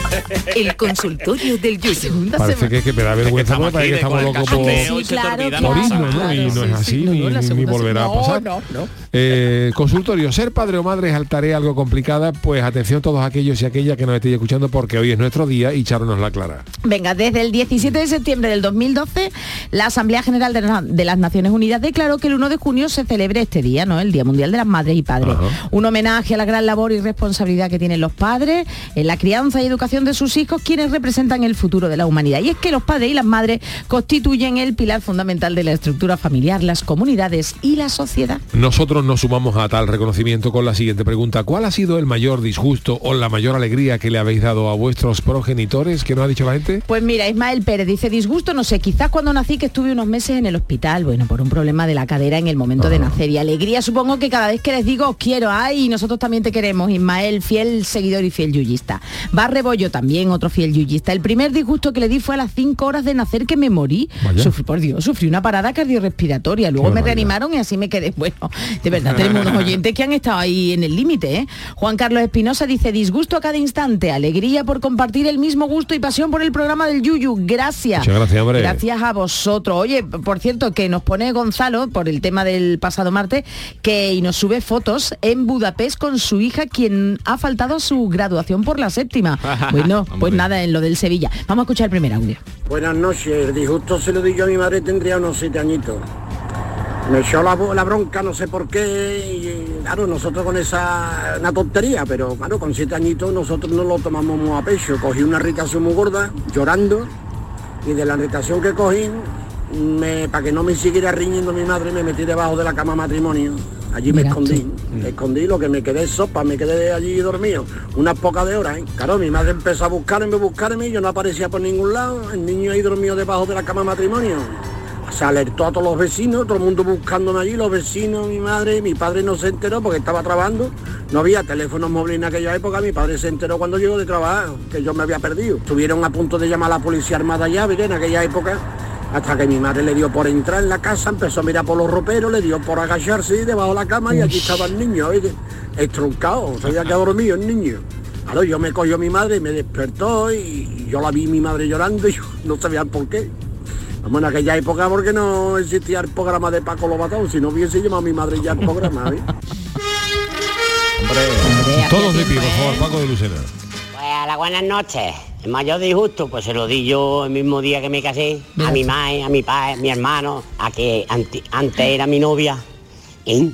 *laughs* El consultorio del Yuyu. Parece que, que me da vergüenza estamos porque parece que aquí de- estamos con el locos por, cachondeo y se te claro, por. ¿no? Y no es así, no, ni, no, la ni segunda volverá a no, pasar. no, no. Eh, consultorio, ser padre o madre es al tarea algo complicada, pues atención todos aquellos y aquellas que nos estéis escuchando porque hoy es nuestro día y Charo nos la aclara. Venga, desde el 17 de septiembre del 2012, la Asamblea General de, la- de las Naciones Unidas declaró que el 1 de junio se celebre este día, ¿no? El Día Mundial de las Madres y Padres. Ajá. Un homenaje a la gran labor y responsabilidad que tienen los padres en la crianza y educación de sus hijos, quienes representan el futuro de la humanidad. Y es que los padres y las madres constituyen el pilar fundamental de la estructura familiar, las comunidades y la sociedad. Nosotros nos sumamos a tal reconocimiento con la siguiente pregunta. ¿Cuál ha sido el mayor disgusto o la mayor alegría que le habéis dado a vuestros progenitores? ¿Qué nos ha dicho la gente? Pues mira, Ismael Pérez dice disgusto, no sé, quizás cuando nací que estuve unos meses en el hospital, bueno, por un problema de la cadera en el momento de nacer. Y alegría supongo que cada vez que les digo os quiero, ay, nosotros también te queremos, Ismael, fiel seguidor y fiel yuyista. Barre Bollo también, otro fiel yuyista. El primer disgusto que le di fue a las 5 horas de nacer que me morí. Vaya. Sufrí, por Dios, sufrí una parada cardiorrespiratoria. Luego Qué me barbaridad. reanimaron y así me quedé. *laughs* Bueno, de verdad, tenemos unos oyentes que han estado ahí en el límite, ¿eh? Juan Carlos Espinosa dice, disgusto a cada instante, alegría por compartir el mismo gusto y pasión por el programa del Yuyu. Gracias. Muchas gracias, hombre. Gracias a vosotros. Oye, por cierto, que nos pone Gonzalo, por el tema del pasado martes, que y nos sube fotos en Budapest con su hija, quien ha faltado a su graduación por la séptima. *laughs* Bueno, *laughs* pues Hombre. nada, en lo del Sevilla. Vamos a escuchar el primer audio. Buenas noches, el disgusto se lo di yo a mi madre, tendría unos siete añitos. Me echó la, la bronca, no sé por qué, y claro, nosotros con esa, una tontería, pero claro, con siete añitos nosotros no lo tomamos muy a pecho. Cogí una irritación muy gorda, llorando, y de la irritación que cogí, para que no me siguiera riñendo mi madre, me metí debajo de la cama matrimonio. Allí me Mira escondí, me escondí, lo que me quedé sopa, me quedé allí dormido, unas pocas de horas, ¿eh? Claro, mi madre empezó a buscarme, a buscarme, y yo no aparecía por ningún lado, el niño ahí dormido debajo de la cama matrimonio. Se alertó a todos los vecinos, todo el mundo buscándome allí, los vecinos, mi madre, mi padre no se enteró porque estaba trabajando, no había teléfonos móviles en aquella época, mi padre se enteró cuando llegó de trabajar, que yo me había perdido. Estuvieron a punto de llamar a la policía armada ya, ¿verdad? en aquella época, hasta que mi madre le dio por entrar en la casa, empezó a mirar por los roperos, le dio por agacharse debajo de la cama y allí estaba el niño, oye, estroncado, se había quedado dormido el niño. Claro, yo me cogió mi madre, me despertó y yo la vi mi madre llorando y yo *laughs* no sabía por qué. Vamos, en aquella época porque no existía el programa de Paco Lobatón, si no hubiese llamado a mi madre ya el programa, ¿eh? *laughs* Todos de pie, por favor, Paco de Lucena. Pues a las buenas noches. El mayor disgusto, pues se lo di yo el mismo día que me casé, a mi madre, a mi padre, a mi hermano, a que antes era mi novia. ¿eh?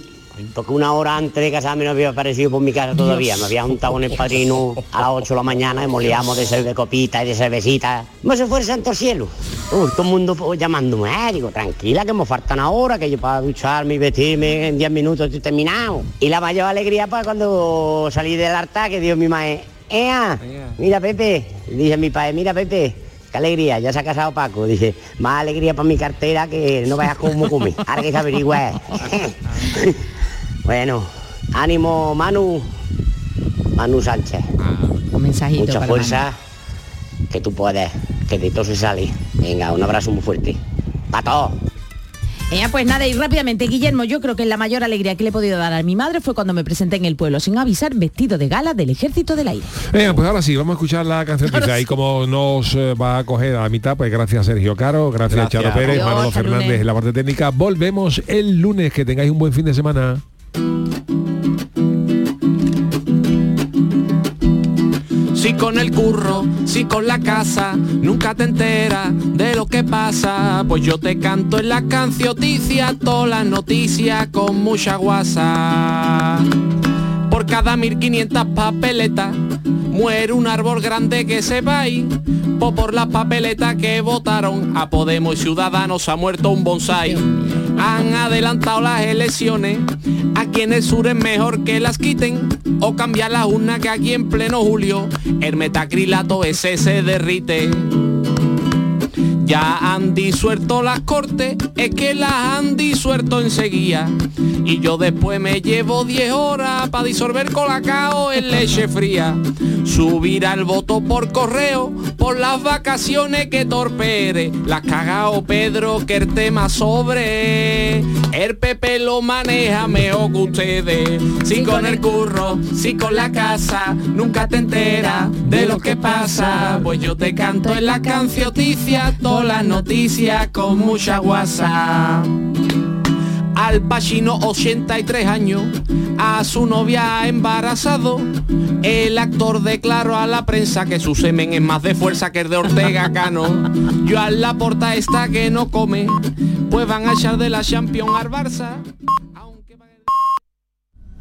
Porque una hora antes de casarme no había aparecido por mi casa todavía. Me había juntado con el padrino a las 8 de la mañana y molíamos de, cer- de copita y de cervecita. Como se fue el santo cielo. Uy, todo el mundo llamándome. Eh, digo, tranquila, que me faltan ahora, que yo para ducharme y vestirme en 10 minutos estoy terminado. Y la mayor alegría pues cuando salí del altar que dio mi madre. ¡Ea! Mira Pepe, dije a mi padre, mira Pepe, qué alegría, ya se ha casado Paco. Dice, más alegría para mi cartera que no vayas cómo come. *laughs* Ahora que se averigüe. *laughs* bueno, ánimo Manu, Manu Sánchez. Un mensajito Mucha para fuerza, que tú puedes, que de todo se sale. Venga, un abrazo muy fuerte. ¡Para todos! Eh, pues nada, y rápidamente, Guillermo, yo creo que la mayor alegría que le he podido dar a mi madre fue cuando me presenté en el pueblo sin avisar vestido de gala del Ejército del Aire. Venga, pues ahora sí, vamos a escuchar la cancioncita y como nos eh, va a coger a la mitad, pues gracias Sergio Caro, gracias, Gracias. Charo Pérez, Adiós, Manolo Fernández en la parte técnica. Volvemos el lunes, que tengáis un buen fin de semana. Si con el curro, si con la casa, nunca te enteras de lo que pasa. Pues yo te canto en la cancioticia todas las noticias con mucha guasa. Por cada 1500 papeletas muere un árbol grande que se va ahí. Po por las papeletas que votaron a Podemos y Ciudadanos ha muerto un bonsai. Han adelantado las elecciones. Aquí en el sur es mejor que las quiten o cambiar la urna que aquí en pleno julio el metacrilato ese se derrite. Ya han disuelto las cortes, es que las han disuelto enseguida. Y yo después me llevo 10 horas para disolver colacao en leche fría. Subir al voto por correo por las vacaciones que torpere. Las cagao Pedro que el tema sobre. El PP lo maneja mejor que ustedes. Si con el curro, si con la casa, nunca te enteras de lo que pasa. Pues yo te canto en la cancioticia todas las noticias con mucha guasa. Al Pacino 83 años, a su novia embarazado. El actor declaró a la prensa que su semen es más de fuerza que el de Ortega Cano. Yo a la porta esta que no come, pues van a echar de la Champions al Barça.